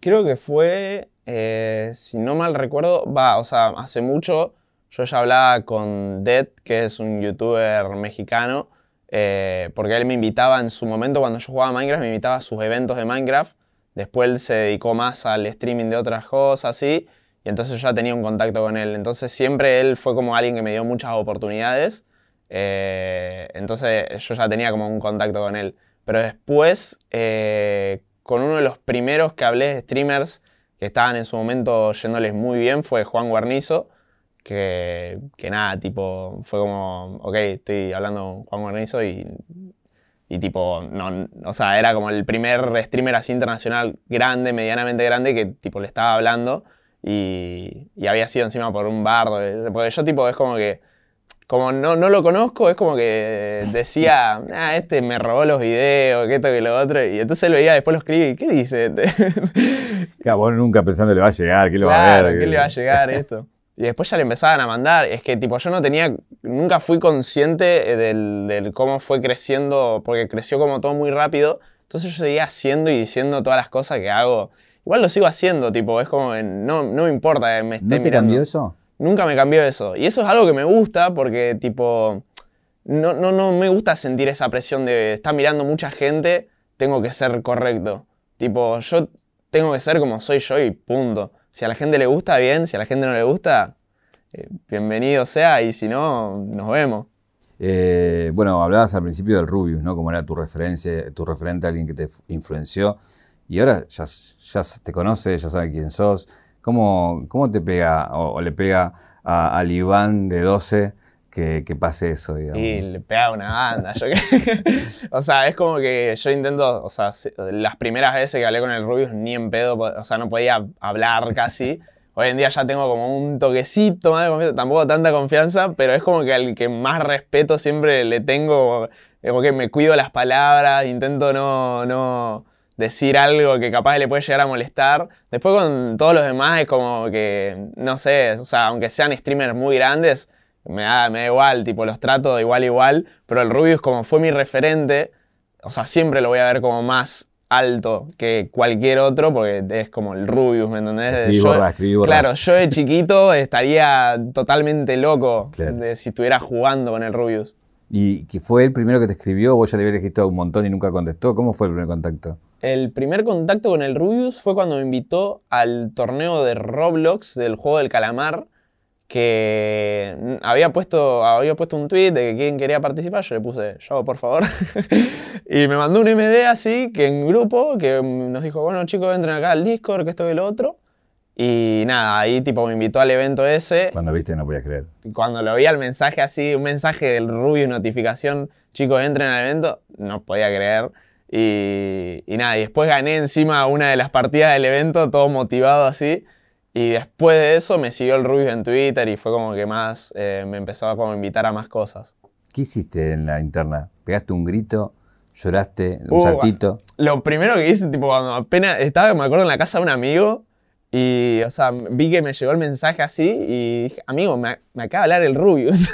[SPEAKER 2] Creo que fue, eh, si no mal recuerdo, va, o sea, hace mucho yo ya hablaba con Dead, que es un youtuber mexicano, eh, porque él me invitaba en su momento cuando yo jugaba Minecraft, me invitaba a sus eventos de Minecraft. Después él se dedicó más al streaming de otras cosas, así. Y entonces yo ya tenía un contacto con él. Entonces siempre él fue como alguien que me dio muchas oportunidades. Eh, entonces yo ya tenía como un contacto con él. Pero después, eh, con uno de los primeros que hablé de streamers que estaban en su momento yéndoles muy bien, fue Juan Guarnizo. Que, que nada, tipo, fue como, ok, estoy hablando con Juan Guarnizo y, y tipo, no, o sea, era como el primer streamer así internacional grande, medianamente grande, que tipo le estaba hablando. Y, había sido encima por un bar. Porque yo, tipo, es como que. Como no, no lo conozco, es como que decía, ah, este me robó los videos, que esto, que lo otro. Y entonces lo veía, después lo escribí, ¿y qué dice?
[SPEAKER 1] claro, vos nunca pensando le va a llegar, ¿qué le va a ver?
[SPEAKER 2] ¿qué le va a llegar esto? Y después ya le empezaban a mandar. Es que, tipo, yo no tenía. Nunca fui consciente del, del cómo fue creciendo, porque creció como todo muy rápido. Entonces yo seguía haciendo y diciendo todas las cosas que hago. Igual lo sigo haciendo, tipo, es como, no, no me importa que me esté
[SPEAKER 1] ¿No te cambió eso?
[SPEAKER 2] Nunca me cambió eso. Y eso es algo que me gusta porque, tipo, no, no, no me gusta sentir esa presión de estar mirando mucha gente, tengo que ser correcto. Tipo, yo tengo que ser como soy yo y punto. Si a la gente le gusta, bien. Si a la gente no le gusta, eh, bienvenido sea. Y si no, nos vemos.
[SPEAKER 1] Eh, bueno, hablabas al principio del Rubius, ¿no? Como era tu referencia, tu referente, alguien que te influenció. Y ahora ya, ya te conoce, ya sabe quién sos. ¿Cómo, cómo te pega o, le pega a, al Iván de 12 que, que pase eso, digamos.
[SPEAKER 2] Y le pega una banda. yo que- o sea, es como que yo intento, o sea, las primeras veces que hablé con el Rubius ni en pedo, o sea, no podía hablar casi. Hoy en día ya tengo como un toquecito más de confianza, tampoco tanta confianza, pero es como que al que más respeto siempre le tengo, como que me cuido las palabras, intento no, no decir algo que capaz le puede llegar a molestar. Después con todos los demás es como que, no sé, o sea, aunque sean streamers muy grandes, me da, me da igual, tipo, los trato de igual igual, pero el Rubius como fue mi referente, o sea, siempre lo voy a ver como más alto que cualquier otro, porque es como el Rubius, ¿me entendés?
[SPEAKER 1] Escribí,
[SPEAKER 2] Yo-
[SPEAKER 1] borrá, escribí, borrá.
[SPEAKER 2] Claro, yo de chiquito estaría totalmente loco
[SPEAKER 1] Claro.
[SPEAKER 2] de si estuviera jugando con el Rubius.
[SPEAKER 1] ¿Y que fue el primero que te escribió? ¿Vos ya le habías escrito un montón y nunca contestó? ¿Cómo fue el primer contacto?
[SPEAKER 2] El primer contacto con el Rubius fue cuando me invitó al torneo de Roblox del juego del calamar, que había puesto, había puesto un tweet de que quién quería participar, yo le puse yo, por favor. y me mandó un MD así, que en grupo, que nos dijo, bueno chicos, entren acá al Discord, que esto y lo otro. Y nada, ahí tipo me invitó al evento ese.
[SPEAKER 1] Cuando viste no podías creer.
[SPEAKER 2] Cuando lo vi al mensaje así, un mensaje del Rubius, notificación, chicos, entren al evento, no podía creer. Y, y nada, y después gané encima una de las partidas del evento, todo motivado así. Y después de eso me siguió el Rubius en Twitter y fue como que más, eh, me empezó a como invitar a más cosas.
[SPEAKER 1] ¿Qué hiciste en la interna? ¿Pegaste un grito? ¿Lloraste? ¿Un
[SPEAKER 2] Uh,
[SPEAKER 1] saltito?
[SPEAKER 2] Lo primero que hice, tipo, cuando apenas estaba, me acuerdo, en la casa de un amigo y, o sea, vi que me llegó el mensaje así y dije, amigo, me, me acaba de hablar el Rubius.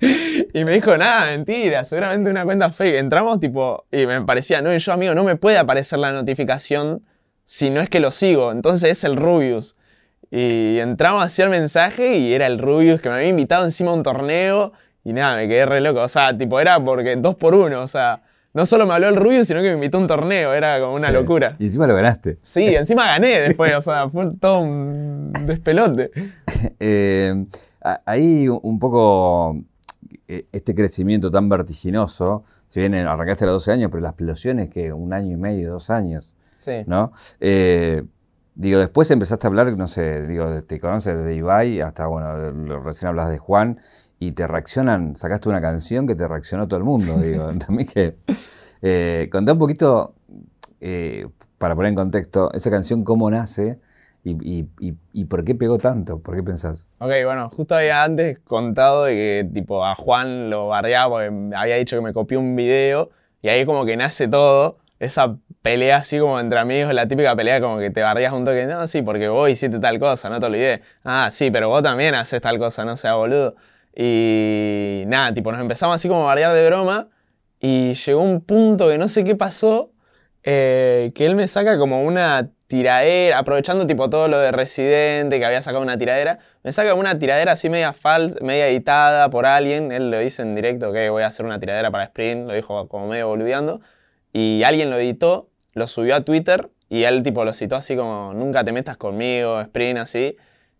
[SPEAKER 2] y me dijo, nada, mentira, seguramente una cuenta fake. Entramos, tipo, y me parecía, no, y yo, amigo, no me puede aparecer la notificación si no es que lo sigo, entonces es el Rubius. Y entramos hacia el mensaje y era el Rubius que me había invitado encima a un torneo y nada, me quedé re loco. O sea, tipo, era porque dos por uno, o sea, no solo me habló el Rubius, sino que me invitó a un torneo, era como una
[SPEAKER 1] Sí.
[SPEAKER 2] locura.
[SPEAKER 1] Y encima lo ganaste.
[SPEAKER 2] Sí, encima gané después, o sea, fue todo un despelote.
[SPEAKER 1] Eh, ahí un poco eh, este crecimiento tan vertiginoso, si bien arrancaste a los 12 años, pero la explosión es que un año y medio, dos años,
[SPEAKER 2] Sí.
[SPEAKER 1] ¿no? Eh, digo, después empezaste a hablar, no sé, digo, te conoces desde Ibai hasta, bueno, recién hablas de Juan y te reaccionan, sacaste una canción que te reaccionó todo el mundo, digo, también que... Eh, contá un poquito, eh, para poner en contexto, esa canción cómo nace y, y- y- y por qué pegó tanto, ¿por qué pensás?
[SPEAKER 2] Ok, bueno, justo había antes contado de que tipo a Juan lo bardeaba porque había dicho que me copió un video y ahí como que nace todo, esa pelea así como entre amigos, la típica pelea como que te bardeas un toque, no, sí, porque vos hiciste tal cosa, no te olvidé. Ah, sí, pero vos también haces tal cosa, no sea boludo. Y nada, tipo nos empezamos así como a bardear de broma y llegó un punto que no sé qué pasó, eh, que él me saca como una tiradera, aprovechando tipo todo lo de Residente, que había sacado una tiradera, me saca una tiradera así media falsa, media editada por alguien, él lo dice en directo, que voy a hacer una tiradera para Sprint, lo dijo como medio boludeando, y alguien lo editó, lo subió a Twitter, y él tipo lo citó así como, nunca te metas conmigo, Sprint, así.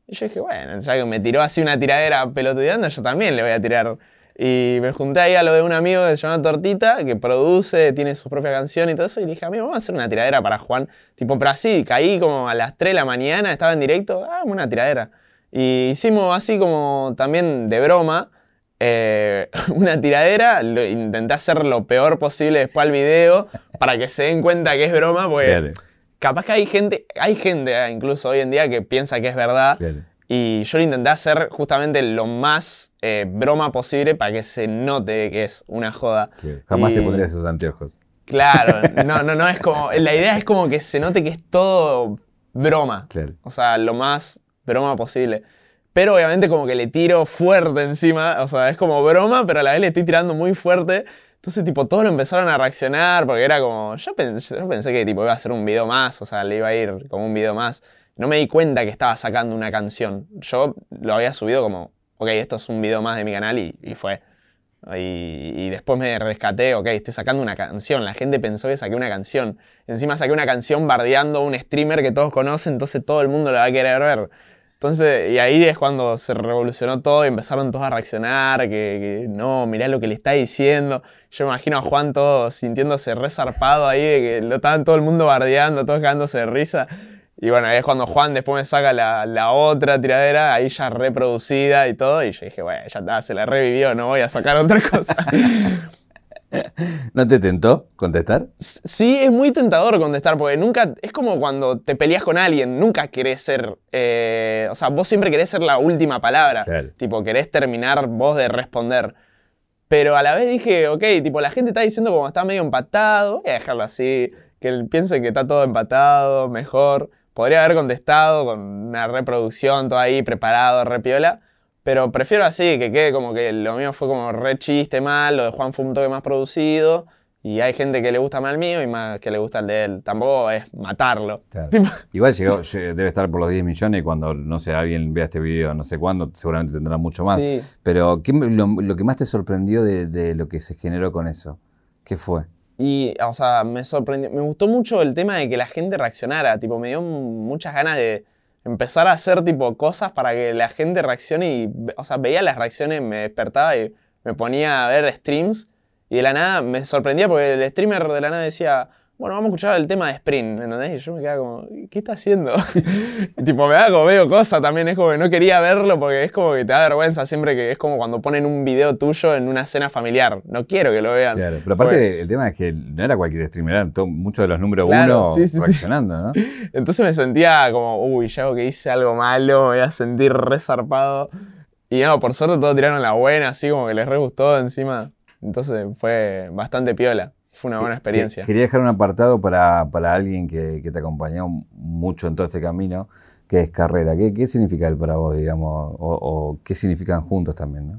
[SPEAKER 2] Y yo dije, bueno, ya que me tiró así una tiradera pelotudeando, yo también le voy a tirar. Y me junté ahí a lo de un amigo que se llama Tortita, que produce, tiene su propia canción y todo eso. Y le dije, amigo, vamos a hacer una tiradera para Juan. Tipo, pero así, caí como a las 3 de la mañana, estaba en directo, ah, una tiradera. Y hicimos así como también de broma, eh, una tiradera. Lo, intenté hacer lo peor posible después al video para que se den cuenta que es broma, porque
[SPEAKER 1] Claro,
[SPEAKER 2] capaz que hay gente, hay gente eh, incluso hoy en día que piensa que es verdad.
[SPEAKER 1] claro.
[SPEAKER 2] Y yo lo intenté hacer justamente lo más eh, broma posible para que se note que es una joda.
[SPEAKER 1] Jamás te pondrías esos anteojos.
[SPEAKER 2] Claro, no, no, no, es como. La idea es como que se note que es todo broma.
[SPEAKER 1] Claro.
[SPEAKER 2] O sea, lo más broma posible. Pero obviamente como que le tiro fuerte encima. O sea, es como broma, pero a la vez le estoy tirando muy fuerte. Entonces, tipo, todos lo empezaron a reaccionar porque era como. Yo pensé, yo pensé que tipo, iba a hacer un video más, o sea, le iba a ir como un video más. No me di cuenta que estaba sacando una canción. Yo lo había subido como, ok, esto es un video más de mi canal y, y fue. Y, y después me rescaté, ok, estoy sacando una canción. La gente pensó que saqué una canción. Encima saqué una canción bardeando a un streamer que todos conocen, entonces todo el mundo lo va a querer ver. Entonces, y ahí es cuando se revolucionó todo y empezaron todos a reaccionar, que, no, mirá lo que le está diciendo. Yo me imagino a Juan todo sintiéndose resarpado ahí, de que lo estaban todo el mundo bardeando, todos cagándose de risa. Y bueno, ahí es cuando Juan después me saca la, la otra tiradera, ahí ya reproducida y todo. Y yo dije, bueno, ya se la revivió, no voy a sacar otra cosa.
[SPEAKER 1] ¿No te tentó contestar?
[SPEAKER 2] Sí, es muy tentador contestar, porque nunca, es como cuando te peleas con alguien, nunca querés ser, eh, o sea, vos siempre querés ser la última palabra,
[SPEAKER 1] Claro.
[SPEAKER 2] tipo, querés terminar vos de responder. Pero a la vez dije, ok, tipo, la gente está diciendo como está medio empatado, voy a dejarlo así, que él piense que está todo empatado, mejor. Podría haber contestado con una reproducción, todo ahí preparado, repiola. Pero prefiero así, que quede como que lo mío fue como re chiste mal, lo de Juan fue un toque más producido. Y hay gente que le gusta más el mío y más que le gusta el de él. Tampoco es matarlo.
[SPEAKER 1] Claro. Igual llegó, lle- debe estar por los 10 millones y cuando, no sé, alguien vea este video, no sé cuándo, seguramente tendrá mucho más.
[SPEAKER 2] Sí.
[SPEAKER 1] Pero, ¿qué, lo que más te sorprendió de, de lo que se generó con eso? ¿Qué fue?
[SPEAKER 2] Y, o sea, me sorprendió. Me gustó mucho el tema de que la gente reaccionara. Tipo, me dio muchas ganas de empezar a hacer, tipo, cosas para que la gente reaccione. Y, o sea, veía las reacciones, me despertaba y me ponía a ver streams. Y de la nada me sorprendía porque el streamer de la nada decía, bueno, vamos a escuchar el tema de Sprint, ¿entendés? Y yo me quedaba como, ¿qué está haciendo? Y, tipo, me da como medio cosa también, es como que no quería verlo porque es como que te da vergüenza siempre que es como cuando ponen un video tuyo en una cena familiar. No quiero que lo vean.
[SPEAKER 1] Claro, pero aparte
[SPEAKER 2] Porque-
[SPEAKER 1] el tema es que no era cualquier streamer, eran muchos de los números
[SPEAKER 2] Claro,
[SPEAKER 1] uno
[SPEAKER 2] sí, sí, sí.
[SPEAKER 1] reaccionando, ¿no?
[SPEAKER 2] Entonces me sentía como, uy, ya hago que hice algo malo, me voy a sentir resarpado. Y no, por suerte todos tiraron la buena, así como que les re gustó encima. Entonces fue bastante piola. Fue una buena experiencia.
[SPEAKER 1] Que- Quería dejar un apartado para, para alguien que, que te acompañó mucho en todo este camino, que es carrera. ¿Qué, qué significa él para vos, digamos? O, o qué significan juntos también, no?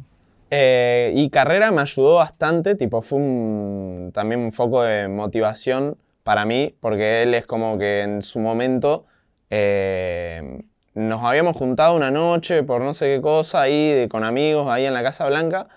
[SPEAKER 2] Eh, y carrera me ayudó bastante, tipo, fue un- también un foco de motivación para mí, porque él es como que en su momento eh, nos habíamos juntado una noche por no sé qué cosa ahí de- con amigos ahí en la Casa Blanca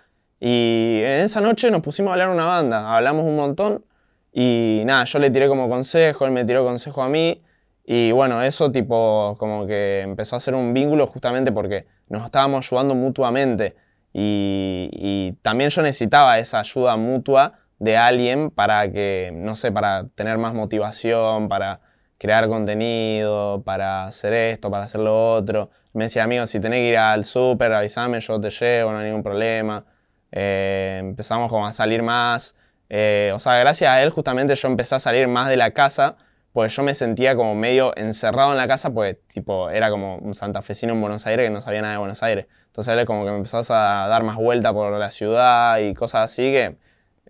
[SPEAKER 2] y en esa noche nos pusimos a hablar una banda, hablamos un montón y nada, yo le tiré como consejo, él me tiró consejo a mí y bueno, eso tipo como que empezó a ser un vínculo justamente porque nos estábamos ayudando mutuamente y, y también yo necesitaba esa ayuda mutua de alguien para que, no sé, para tener más motivación, para crear contenido, para hacer esto, para hacer lo otro. Me decía, amigo, si tenés que ir al súper, avísame, yo te llevo, no hay ningún problema. Eh, empezamos como a salir más. Eh, o sea, gracias a él justamente yo empecé a salir más de la casa, pues yo me sentía como medio encerrado en la casa, pues tipo, era como un santafesino en Buenos Aires que no sabía nada de Buenos Aires. Entonces él como que me empezó a dar más vuelta por la ciudad y cosas así que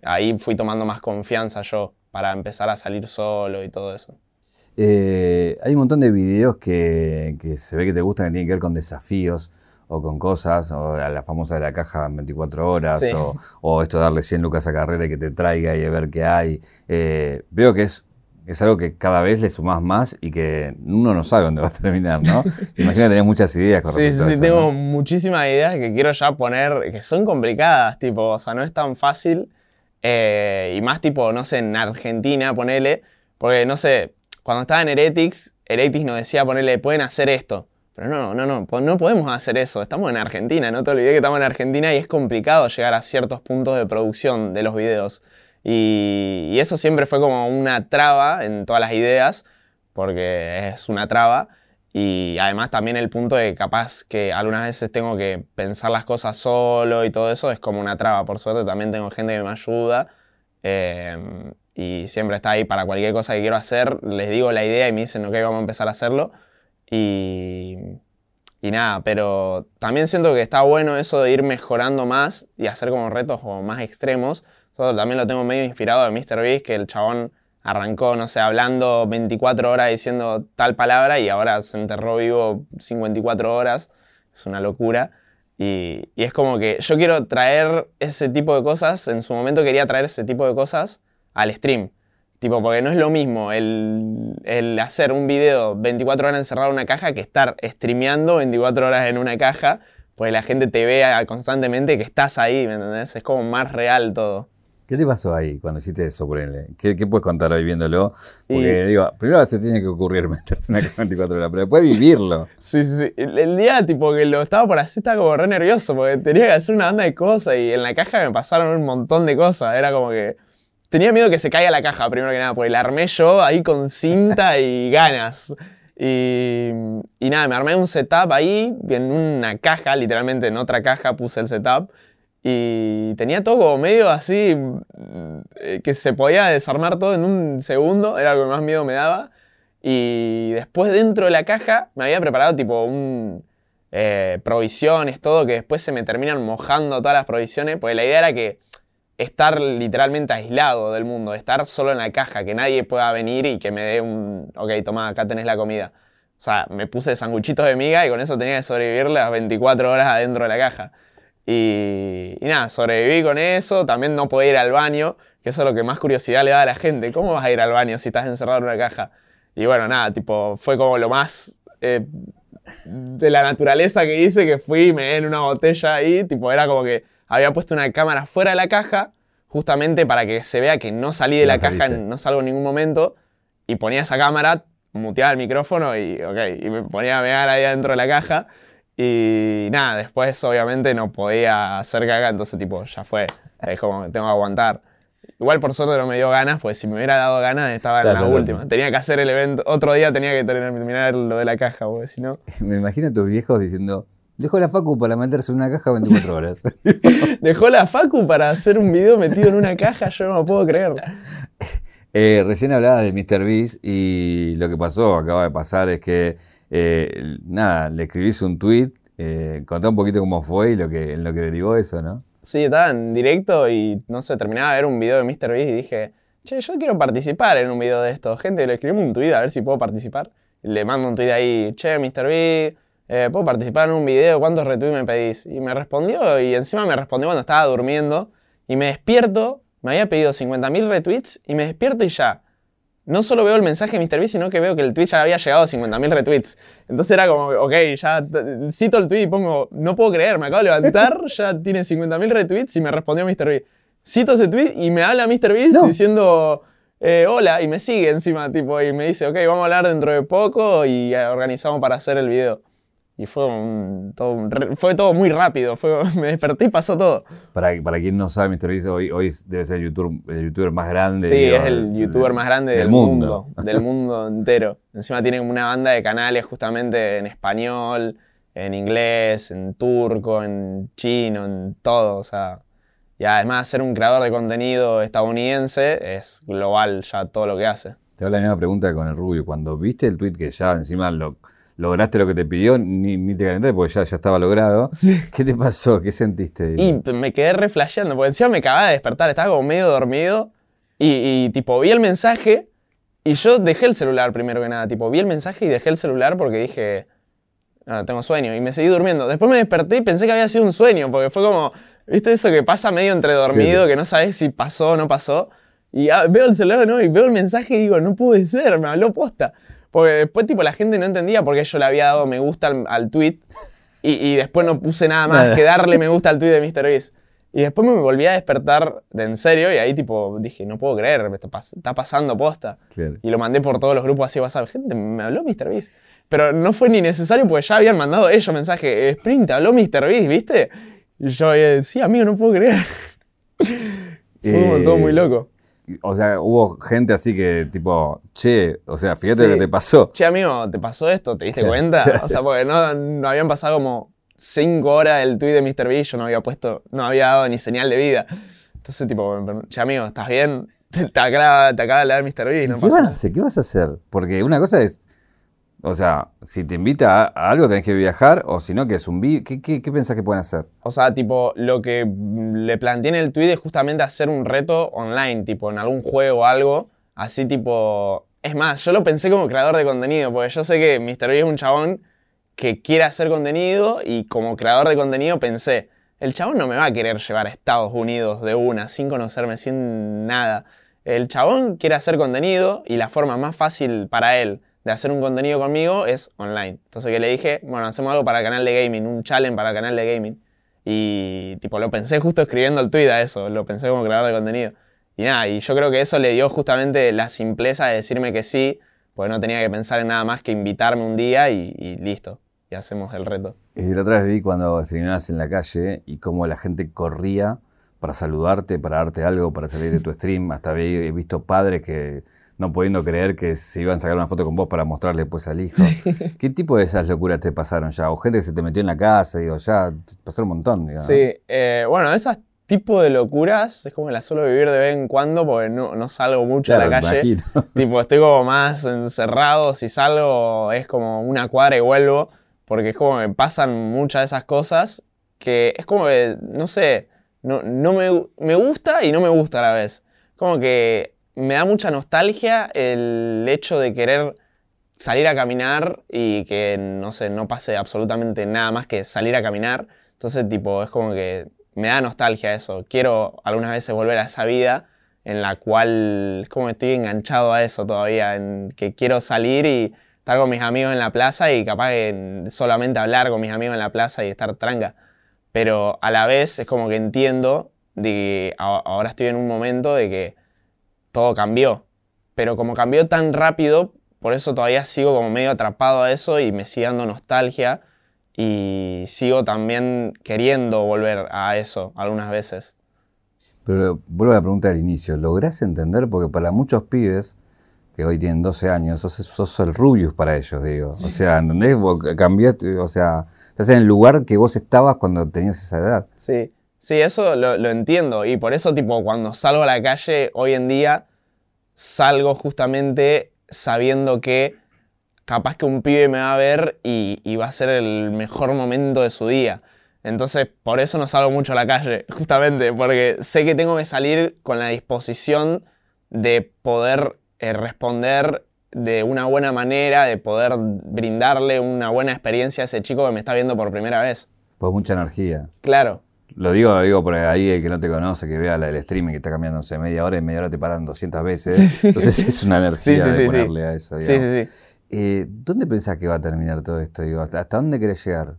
[SPEAKER 2] ahí fui tomando más confianza yo para empezar a salir solo y todo eso.
[SPEAKER 1] Eh, hay un montón de videos que, que se ve que te gustan que tienen que ver con desafíos o con cosas, o la, la famosa de la caja en 24 horas,
[SPEAKER 2] Sí.
[SPEAKER 1] o, o esto de darle 100 lucas a carrera y que te traiga y a ver qué hay. Eh, veo que es, es algo que cada vez le sumás más y que uno no sabe dónde va a terminar, ¿no? Imagino que tenés muchas ideas con
[SPEAKER 2] Sí, sí,
[SPEAKER 1] respecto a
[SPEAKER 2] sí,
[SPEAKER 1] eso,
[SPEAKER 2] tengo
[SPEAKER 1] ¿no?
[SPEAKER 2] muchísimas ideas que quiero ya poner, que son complicadas, tipo, o sea, no es tan fácil. eh, y más tipo, no sé, en Argentina, ponele, porque no sé, cuando estaba en Heretics, Heretics nos decía, ponele, pueden hacer esto. Pero no, no, no, no podemos hacer eso. Estamos en Argentina, no te olvides que estamos en Argentina y es complicado llegar a ciertos puntos de producción de los videos. Y, y eso siempre fue como una traba en todas las ideas, porque es una traba. Y además también el punto de capaz que algunas veces tengo que pensar las cosas solo y todo eso es como una traba. Por suerte también tengo gente que me ayuda eh, y siempre está ahí para cualquier cosa que quiero hacer. Les digo la idea y me dicen, ok, vamos a empezar a hacerlo. Y, y nada, pero también siento que está bueno eso de ir mejorando más y hacer como retos como más extremos. También lo tengo medio inspirado de MrBeast, que el chabón arrancó, no sé, hablando 24 horas diciendo tal palabra y ahora se enterró vivo 54 horas. Es una locura. Y, y es como que yo quiero traer ese tipo de cosas, en su momento quería traer ese tipo de cosas al stream. Tipo, porque no es lo mismo el, el hacer un video 24 horas encerrado en una caja que estar streameando 24 horas en una caja, pues la gente te vea constantemente que estás ahí, ¿me entendés? Es como más real todo.
[SPEAKER 1] ¿Qué te pasó ahí cuando hiciste eso, ponele? ¿Qué, qué puedes contar hoy viéndolo? Porque digo, primero se tiene que ocurrir meterse una caja 24 horas, pero después vivirlo.
[SPEAKER 2] Sí, sí, sí. El, el día tipo que lo estaba por así estaba como re nervioso porque tenía que hacer una banda de cosas y en la caja me pasaron un montón de cosas. Era como que tenía miedo que se caiga la caja primero que nada, porque la armé yo ahí con cinta y ganas. Y, y nada, me armé un setup ahí, en una caja, literalmente en otra caja puse el setup. Y tenía todo como medio así, eh, que se podía desarmar todo en un segundo, era lo que más miedo me daba. Y después dentro de la caja me había preparado tipo un, eh, provisiones, todo, que después se me terminan mojando todas las provisiones, porque la idea era que estar literalmente aislado del mundo, estar solo en la caja, que nadie pueda venir y que me dé un, ok, toma, acá tenés la comida. O sea, me puse sanguchitos de miga y con eso tenía que sobrevivir las 24 horas adentro de la caja. Y, y, nada, sobreviví con eso, también no podía ir al baño, que eso es lo que más curiosidad le da a la gente. ¿Cómo vas a ir al baño si estás encerrado en una caja? Y bueno, nada, tipo, fue como lo más eh, de la naturaleza que hice, que fui, me en una botella ahí, tipo, era como que había puesto una cámara fuera de la caja, justamente para que se vea que no salí de la caja, no salgo en ningún momento, y ponía esa cámara, muteaba el micrófono y, ok, y me ponía a mear ahí adentro de la caja. Y nada, después obviamente no podía hacer caga, entonces tipo, ya fue, es como tengo que aguantar. Igual por suerte no me dio ganas, pues si me hubiera dado ganas estaba en la última. Tenía que hacer el evento, otro día tenía que terminar lo de la caja, porque si no...
[SPEAKER 1] Me imagino a tus viejos diciendo, dejó la facu para meterse en una caja 24 horas.
[SPEAKER 2] dejó la facu para hacer un video metido en una caja, yo no me puedo creer.
[SPEAKER 1] Eh, recién hablaba de Mr. Beast y lo que pasó, acaba de pasar, es que, eh, nada, le escribís un tweet, eh, contá un poquito cómo fue y lo que, en lo que derivó eso, ¿no?
[SPEAKER 2] Sí, estaba en directo y no sé, terminaba de ver un video de MrBeast y dije, che, yo quiero participar en un video de esto. Gente, le escribimos un tweet a ver si puedo participar. le mando un tweet ahí, che, MrBeast, eh, ¿puedo participar en un video? ¿Cuántos retweets me pedís? Y me respondió y encima me respondió cuando estaba durmiendo y me despierto, me había pedido 50.000 retweets y me despierto y ya no solo veo el mensaje de MrBeast, sino que veo que el tweet ya había llegado a 50.000 retweets. Entonces era como, ok, ya cito el tweet y pongo, no puedo creer, me acabo de levantar, ya tiene 50.000 retweets y me respondió MrBeast. Cito ese tweet y me habla MrBeast diciendo, eh, hola, y me sigue encima, tipo, y me dice, ok, vamos a hablar dentro de poco y organizamos para hacer el video. Y fue, todo, fue todo muy rápido. Fue, me desperté y pasó todo.
[SPEAKER 1] Para, para quien no sabe, Mr. Beast hoy, hoy debe ser el YouTuber, el YouTuber más grande.
[SPEAKER 2] Sí, es el YouTuber más grande del, mundo. Del mundo entero. Encima tiene una banda de canales justamente en español, en inglés, en turco, en chino, en todo. O sea, y además ser un creador de contenido estadounidense es global ya todo lo que hace.
[SPEAKER 1] Te hago la misma pregunta con el Rubio. Cuando viste el tweet que ya encima lo lograste lo que te pidió, ni, ni te calentaste porque ya, ya estaba logrado. ¿Qué te pasó? ¿Qué sentiste?
[SPEAKER 2] Y me quedé reflasheando, porque encima me acababa de despertar, estaba como medio dormido y, tipo vi el mensaje y yo dejé el celular primero que nada, tipo vi el mensaje y dejé el celular porque dije, tengo sueño y me seguí durmiendo. Después me desperté y pensé que había sido un sueño, porque fue como, ¿viste eso que pasa medio entre dormido, que no sabes si pasó o no pasó? Y ah, veo el celular ¿no? y veo el mensaje y digo, no puede ser, me habló posta. Porque después, tipo, la gente no entendía por qué yo le había dado me gusta al, tweet y, después no puse nada más que darle me gusta al tweet de MrBeast. Y después me volví a despertar de en serio y ahí, tipo, dije, no puedo creer, está, pasando posta. Y lo mandé por todos los grupos así WhatsApp. Gente, me habló MrBeast. Pero no fue ni necesario porque ya habían mandado ellos mensaje. Sprint, habló MrBeast, ¿viste? Y yo, eh, sí, amigo, no puedo creer. fue todo muy loco
[SPEAKER 1] o sea, hubo gente así que, tipo, che, o sea, fíjate lo que te pasó.
[SPEAKER 2] Che, amigo, ¿te pasó esto? ¿Te diste cuenta? O sea, porque no, no, habían pasado como cinco horas del tweet de Mr. B, yo no había puesto, no había dado ni señal de vida. Entonces, tipo, che, amigo, ¿estás bien? Te, acaba, te acaba de leer Mr. B, no
[SPEAKER 1] ¿Qué, vas a hacer? ¿Qué vas a hacer? Porque una cosa es o sea, si te invita a, algo tenés que viajar, o si no, que es un video. ¿Qué, qué, pensás que pueden hacer?
[SPEAKER 2] O sea, tipo, lo que le planteé en el tweet es justamente hacer un reto online, tipo, en algún juego o algo. Así, tipo. Es más, yo lo pensé como creador de contenido, porque yo sé que Mr. B es un chabón que quiere hacer contenido y como creador de contenido pensé, el chabón no me va a querer llevar a Estados Unidos de una, sin conocerme, sin nada. El chabón quiere hacer contenido y la forma más fácil para él de hacer un contenido conmigo es online. Entonces que le dije, bueno, hacemos algo para el canal de gaming, un challenge para el canal de gaming. Y tipo, lo pensé justo escribiendo el tweet a eso, lo pensé como creador de contenido. Y nada, y yo creo que eso le dio justamente la simpleza de decirme que sí, porque no tenía que pensar en nada más que invitarme un día y, listo, y hacemos el reto.
[SPEAKER 1] Y la otra vez vi cuando streamabas en la calle y cómo la gente corría para saludarte, para darte algo, para salir de tu stream. Hasta he visto padres que no pudiendo creer que se iban a sacar una foto con vos para mostrarle después al hijo. ¿Qué tipo de esas locuras te pasaron ya? O gente que se te metió en la casa, digo, ya pasaron un montón, digamos.
[SPEAKER 2] Sí, eh, bueno, esas tipo de locuras es como que las suelo vivir de vez en cuando porque no, no salgo mucho a la calle. Tipo, estoy como más encerrado. Si salgo es como una cuadra y vuelvo. Porque es como que me pasan muchas de esas cosas que es como que, no sé, no, no me, me gusta y no me gusta a la vez. Como que me da mucha nostalgia el hecho de querer salir a caminar y que, no sé, no pase absolutamente nada más que salir a caminar. Entonces, tipo, es como que me da nostalgia eso. Quiero algunas veces volver a esa vida en la cual es como que estoy enganchado a eso todavía, en que quiero salir y estar con mis amigos en la plaza y capaz que solamente hablar con mis amigos en la plaza y estar tranca. Pero a la vez es como que entiendo de que ahora estoy en un momento de que todo cambió. Pero como cambió tan rápido, por eso todavía sigo como medio atrapado a eso y me sigue dando nostalgia y sigo también queriendo volver a eso algunas veces.
[SPEAKER 1] Pero vuelvo a la pregunta del inicio, ¿lográs entender? Porque para muchos pibes que hoy tienen 12 años, sos, sos el Rubius para ellos, digo. O sea, ¿entendés? cambiaste, o sea, estás en el lugar que vos estabas cuando tenías esa edad.
[SPEAKER 2] Sí, sí, eso lo, lo entiendo. Y por eso, tipo, cuando salgo a la calle hoy en día, salgo justamente sabiendo que capaz que un pibe me va a ver y, va a ser el mejor momento de su día. Entonces, por eso no salgo mucho a la calle, justamente, porque sé que tengo que salir con la disposición de poder eh, responder de una buena manera, de poder brindarle una buena experiencia a ese chico que me está viendo por primera vez.
[SPEAKER 1] Pues mucha energía.
[SPEAKER 2] Claro.
[SPEAKER 1] Lo digo, lo digo por ahí el que no te conoce, que vea el streaming que está cambiando, media hora y media hora te paran 200 veces. Entonces es una energía de ponerle a eso.
[SPEAKER 2] Sí, sí, sí.
[SPEAKER 1] Eh, ¿Dónde pensás que va a terminar todo esto? Digo, ¿Hasta dónde querés llegar?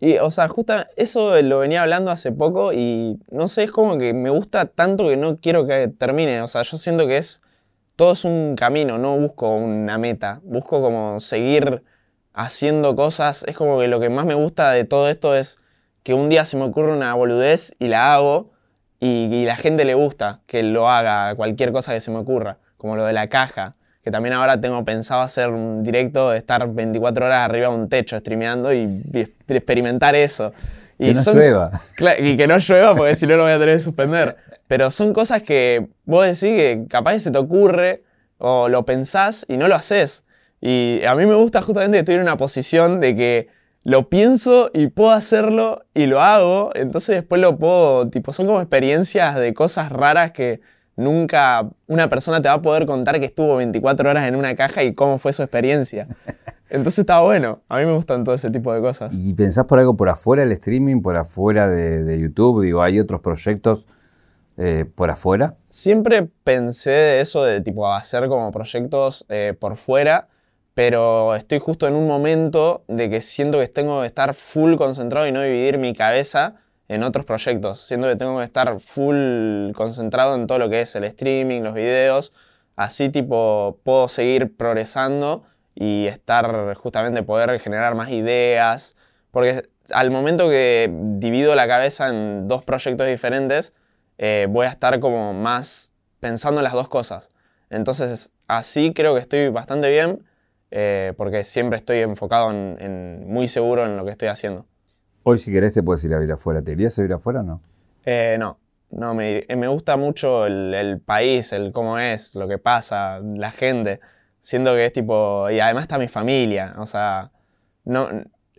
[SPEAKER 2] Y, o sea, justo eso lo venía hablando hace poco y no sé, es como que me gusta tanto que no quiero que termine. O sea, yo siento que es. Todo es un camino, no busco una meta. Busco como seguir haciendo cosas. Es como que lo que más me gusta de todo esto es que un día se me ocurre una boludez y la hago y, y la gente le gusta que lo haga, cualquier cosa que se me ocurra. Como lo de la caja que también ahora tengo pensado hacer un directo de estar 24 horas arriba de un techo streameando y, experimentar eso.
[SPEAKER 1] Y que no llueva.
[SPEAKER 2] Y que no llueva porque si no lo voy a tener que suspender. Pero son cosas que vos decís que capaz se te ocurre o lo pensás y no lo haces. Y a mí me gusta justamente que estoy en una posición de que lo pienso y puedo hacerlo y lo hago. Entonces después lo puedo, tipo, son como experiencias de cosas raras que nunca una persona te va a poder contar que estuvo 24 horas en una caja y cómo fue su experiencia. Entonces está bueno. A mí me gustan todo ese tipo de cosas.
[SPEAKER 1] ¿Y pensás por algo por afuera del streaming, por afuera de, YouTube? Digo, ¿hay otros proyectos eh, por afuera?
[SPEAKER 2] Siempre pensé eso de tipo hacer como proyectos eh, por fuera, pero estoy justo en un momento de que siento que tengo que estar full concentrado y no dividir mi cabeza en otros proyectos, siendo que tengo que estar full concentrado en todo lo que es el streaming, los videos, así tipo puedo seguir progresando y estar justamente poder generar más ideas, porque al momento que divido la cabeza en dos proyectos diferentes, eh, voy a estar como más pensando en las dos cosas. Entonces así creo que estoy bastante bien, eh, porque siempre estoy enfocado en, muy seguro en lo que estoy haciendo.
[SPEAKER 1] Hoy, si querés, te puedes ir a vivir afuera. ¿Te irías a vivir afuera o no?
[SPEAKER 2] Eh, no, no, me, eh, me gusta mucho el, país, el cómo es, lo que pasa, la gente. Siento que es tipo. Y además está mi familia. O sea, no,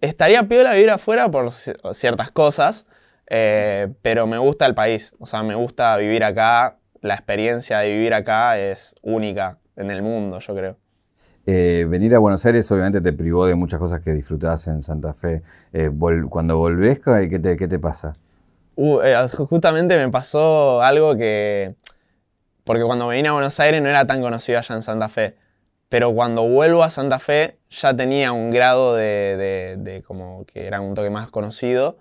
[SPEAKER 2] estaría piola vivir afuera por ciertas cosas, eh, pero me gusta el país. O sea, me gusta vivir acá. La experiencia de vivir acá es única en el mundo, yo creo.
[SPEAKER 1] Eh, venir a Buenos Aires obviamente te privó de muchas cosas que disfrutabas en Santa Fe. Eh, cuando volvés, ¿qué te, qué te pasa?
[SPEAKER 2] Uh, eh, justamente me pasó algo que... Porque cuando me vine a Buenos Aires no era tan conocido allá en Santa Fe. Pero cuando vuelvo a Santa Fe ya tenía un grado de, de como que era un toque más conocido.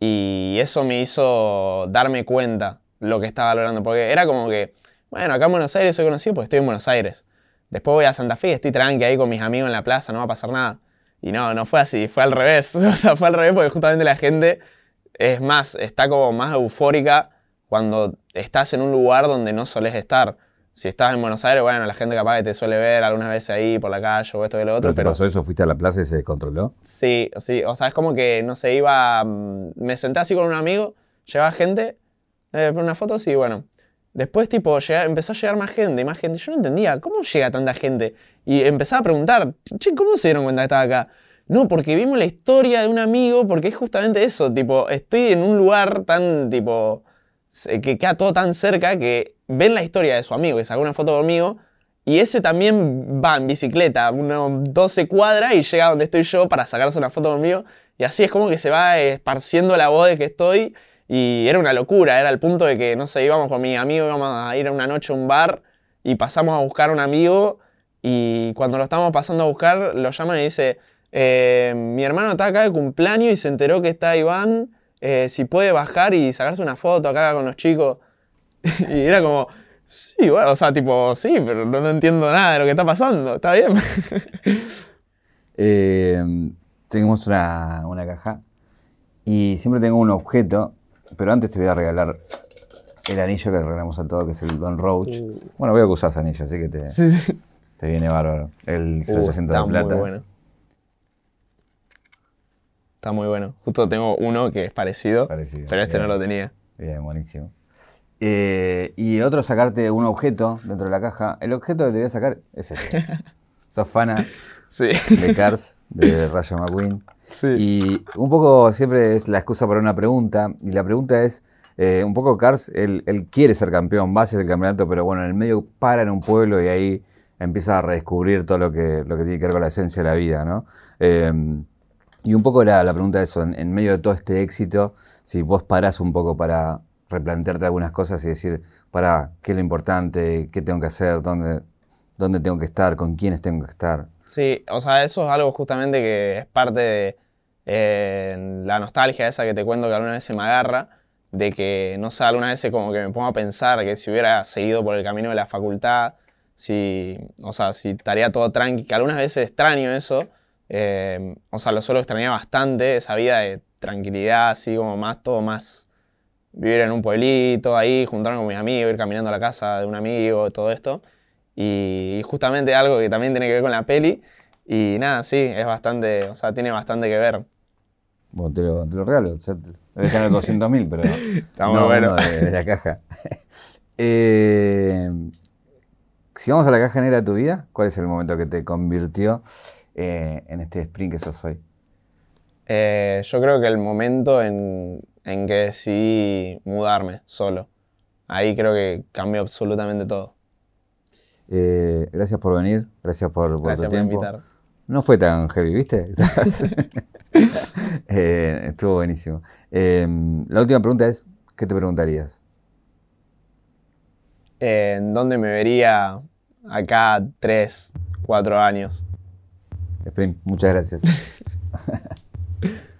[SPEAKER 2] Y eso me hizo darme cuenta lo que estaba logrando. Porque era como que, bueno, acá en Buenos Aires soy conocido porque estoy en Buenos Aires. Después voy a Santa Fe y estoy tranqui ahí con mis amigos en la plaza, no va a pasar nada. Y no, no fue así, fue al revés. o sea, fue al revés porque justamente la gente, es más, está como más eufórica cuando estás en un lugar donde no solés estar. si estás en Buenos Aires, bueno, la gente capaz que te suele ver algunas veces ahí por la calle o esto y lo otro.
[SPEAKER 1] ¿Pero te pasó eso? ¿Fuiste a la plaza y se descontroló?
[SPEAKER 2] Sí, sí, o sea, es como que, no sé, iba, mm, me senté así con un amigo, llevaba gente, eh, una foto, sí, bueno. Después, tipo, empezó a llegar más gente más gente. Yo no entendía, ¿cómo llega tanta gente? Y empezaba a preguntar, che, ¿cómo se dieron cuenta que estaba acá? No, porque vimos la historia de un amigo, porque es justamente eso, tipo, estoy en un lugar tan, tipo, que queda todo tan cerca que ven la historia de su amigo, que sacó una foto conmigo, y ese también va en bicicleta, unos 12 cuadras, y llega donde estoy yo para sacarse una foto conmigo, y así es como que se va esparciendo la voz de que estoy, y era una locura, era el punto de que, no sé, íbamos con mi amigo, íbamos a ir una noche a un bar, y pasamos a buscar a un amigo, y cuando lo estábamos pasando a buscar, lo llaman y dice, eh, mi hermano está acá de cumpleaños y se enteró que está Iván, eh, si puede bajar y sacarse una foto acá con los chicos. y era como, sí, bueno, o sea, tipo, sí, pero no, no entiendo nada de lo que está pasando, está bien.
[SPEAKER 1] Eh, tenemos una, una caja y siempre tengo un objeto, pero antes te voy a regalar el anillo que regalamos a todos, que es el Don Roach. Bueno, veo que usas anillo, así que te,
[SPEAKER 2] Uh. sí, sí.
[SPEAKER 1] te viene bárbaro. El
[SPEAKER 2] Uh,
[SPEAKER 1] 0800
[SPEAKER 2] está
[SPEAKER 1] de plata.
[SPEAKER 2] muy bueno. Está muy bueno. Justo tengo uno que es parecido,
[SPEAKER 1] Parecido,
[SPEAKER 2] pero este
[SPEAKER 1] bien.
[SPEAKER 2] no lo tenía.
[SPEAKER 1] Bien, buenísimo. Eh, y otro, sacarte un objeto dentro de la caja. El objeto que te voy a sacar es este. Sos fana
[SPEAKER 2] Sí,
[SPEAKER 1] de Cars, de Rayo McQueen.
[SPEAKER 2] Sí.
[SPEAKER 1] Y un poco siempre es la excusa para una pregunta. Y la pregunta es, eh, un poco Cars, él, él quiere ser campeón, va hacia el campeonato, pero bueno, en el medio para en un pueblo y ahí empieza a redescubrir todo lo que, lo que tiene que ver con la esencia de la vida, ¿no? Eh, y un poco la, la pregunta de eso, en, en medio de todo este éxito, si vos parás un poco para replantearte algunas cosas y decir, para, ¿qué es lo importante? ¿Qué tengo que hacer? ¿Dónde, dónde tengo que estar? ¿Con quiénes tengo que estar?
[SPEAKER 2] Sí, o sea, eso es algo justamente que es parte de eh, la nostalgia esa que te cuento que alguna vez se me agarra, de que, no sé, alguna vez como que me pongo a pensar que si hubiera seguido por el camino de la facultad, si, o sea, si estaría todo tranqui, que algunas veces extraño eso, eh, o sea, lo suelo extrañar bastante, esa vida de tranquilidad, así como más, todo más, vivir en un pueblito, ahí, juntarme con mis amigos, ir caminando a la casa de un amigo, todo esto. Y, justamente algo que también tiene que ver con la peli. Y nada, sí, es bastante, o sea, tiene bastante que ver.
[SPEAKER 1] Bueno, te lo, te lo regalo. Ya te- Debe en los 200.000, pero.
[SPEAKER 2] Está muy
[SPEAKER 1] no,
[SPEAKER 2] bueno.
[SPEAKER 1] de, de la caja. Eh, si vamos a la caja negra de tu vida, ¿cuál es el momento que te convirtió eh, en este sprint que sos hoy?
[SPEAKER 2] Eh, yo creo que el momento en, en que decidí mudarme solo, ahí creo que cambió absolutamente todo.
[SPEAKER 1] Eh, gracias por venir, gracias por, por
[SPEAKER 2] Gracias
[SPEAKER 1] tu
[SPEAKER 2] por
[SPEAKER 1] tiempo.
[SPEAKER 2] invitar.
[SPEAKER 1] No fue tan heavy, ¿viste? Eh, estuvo buenísimo. Eh, la última pregunta es: ¿qué te preguntarías?
[SPEAKER 2] Eh, ¿En dónde me vería acá tres, cuatro años?
[SPEAKER 1] Sprint, muchas gracias.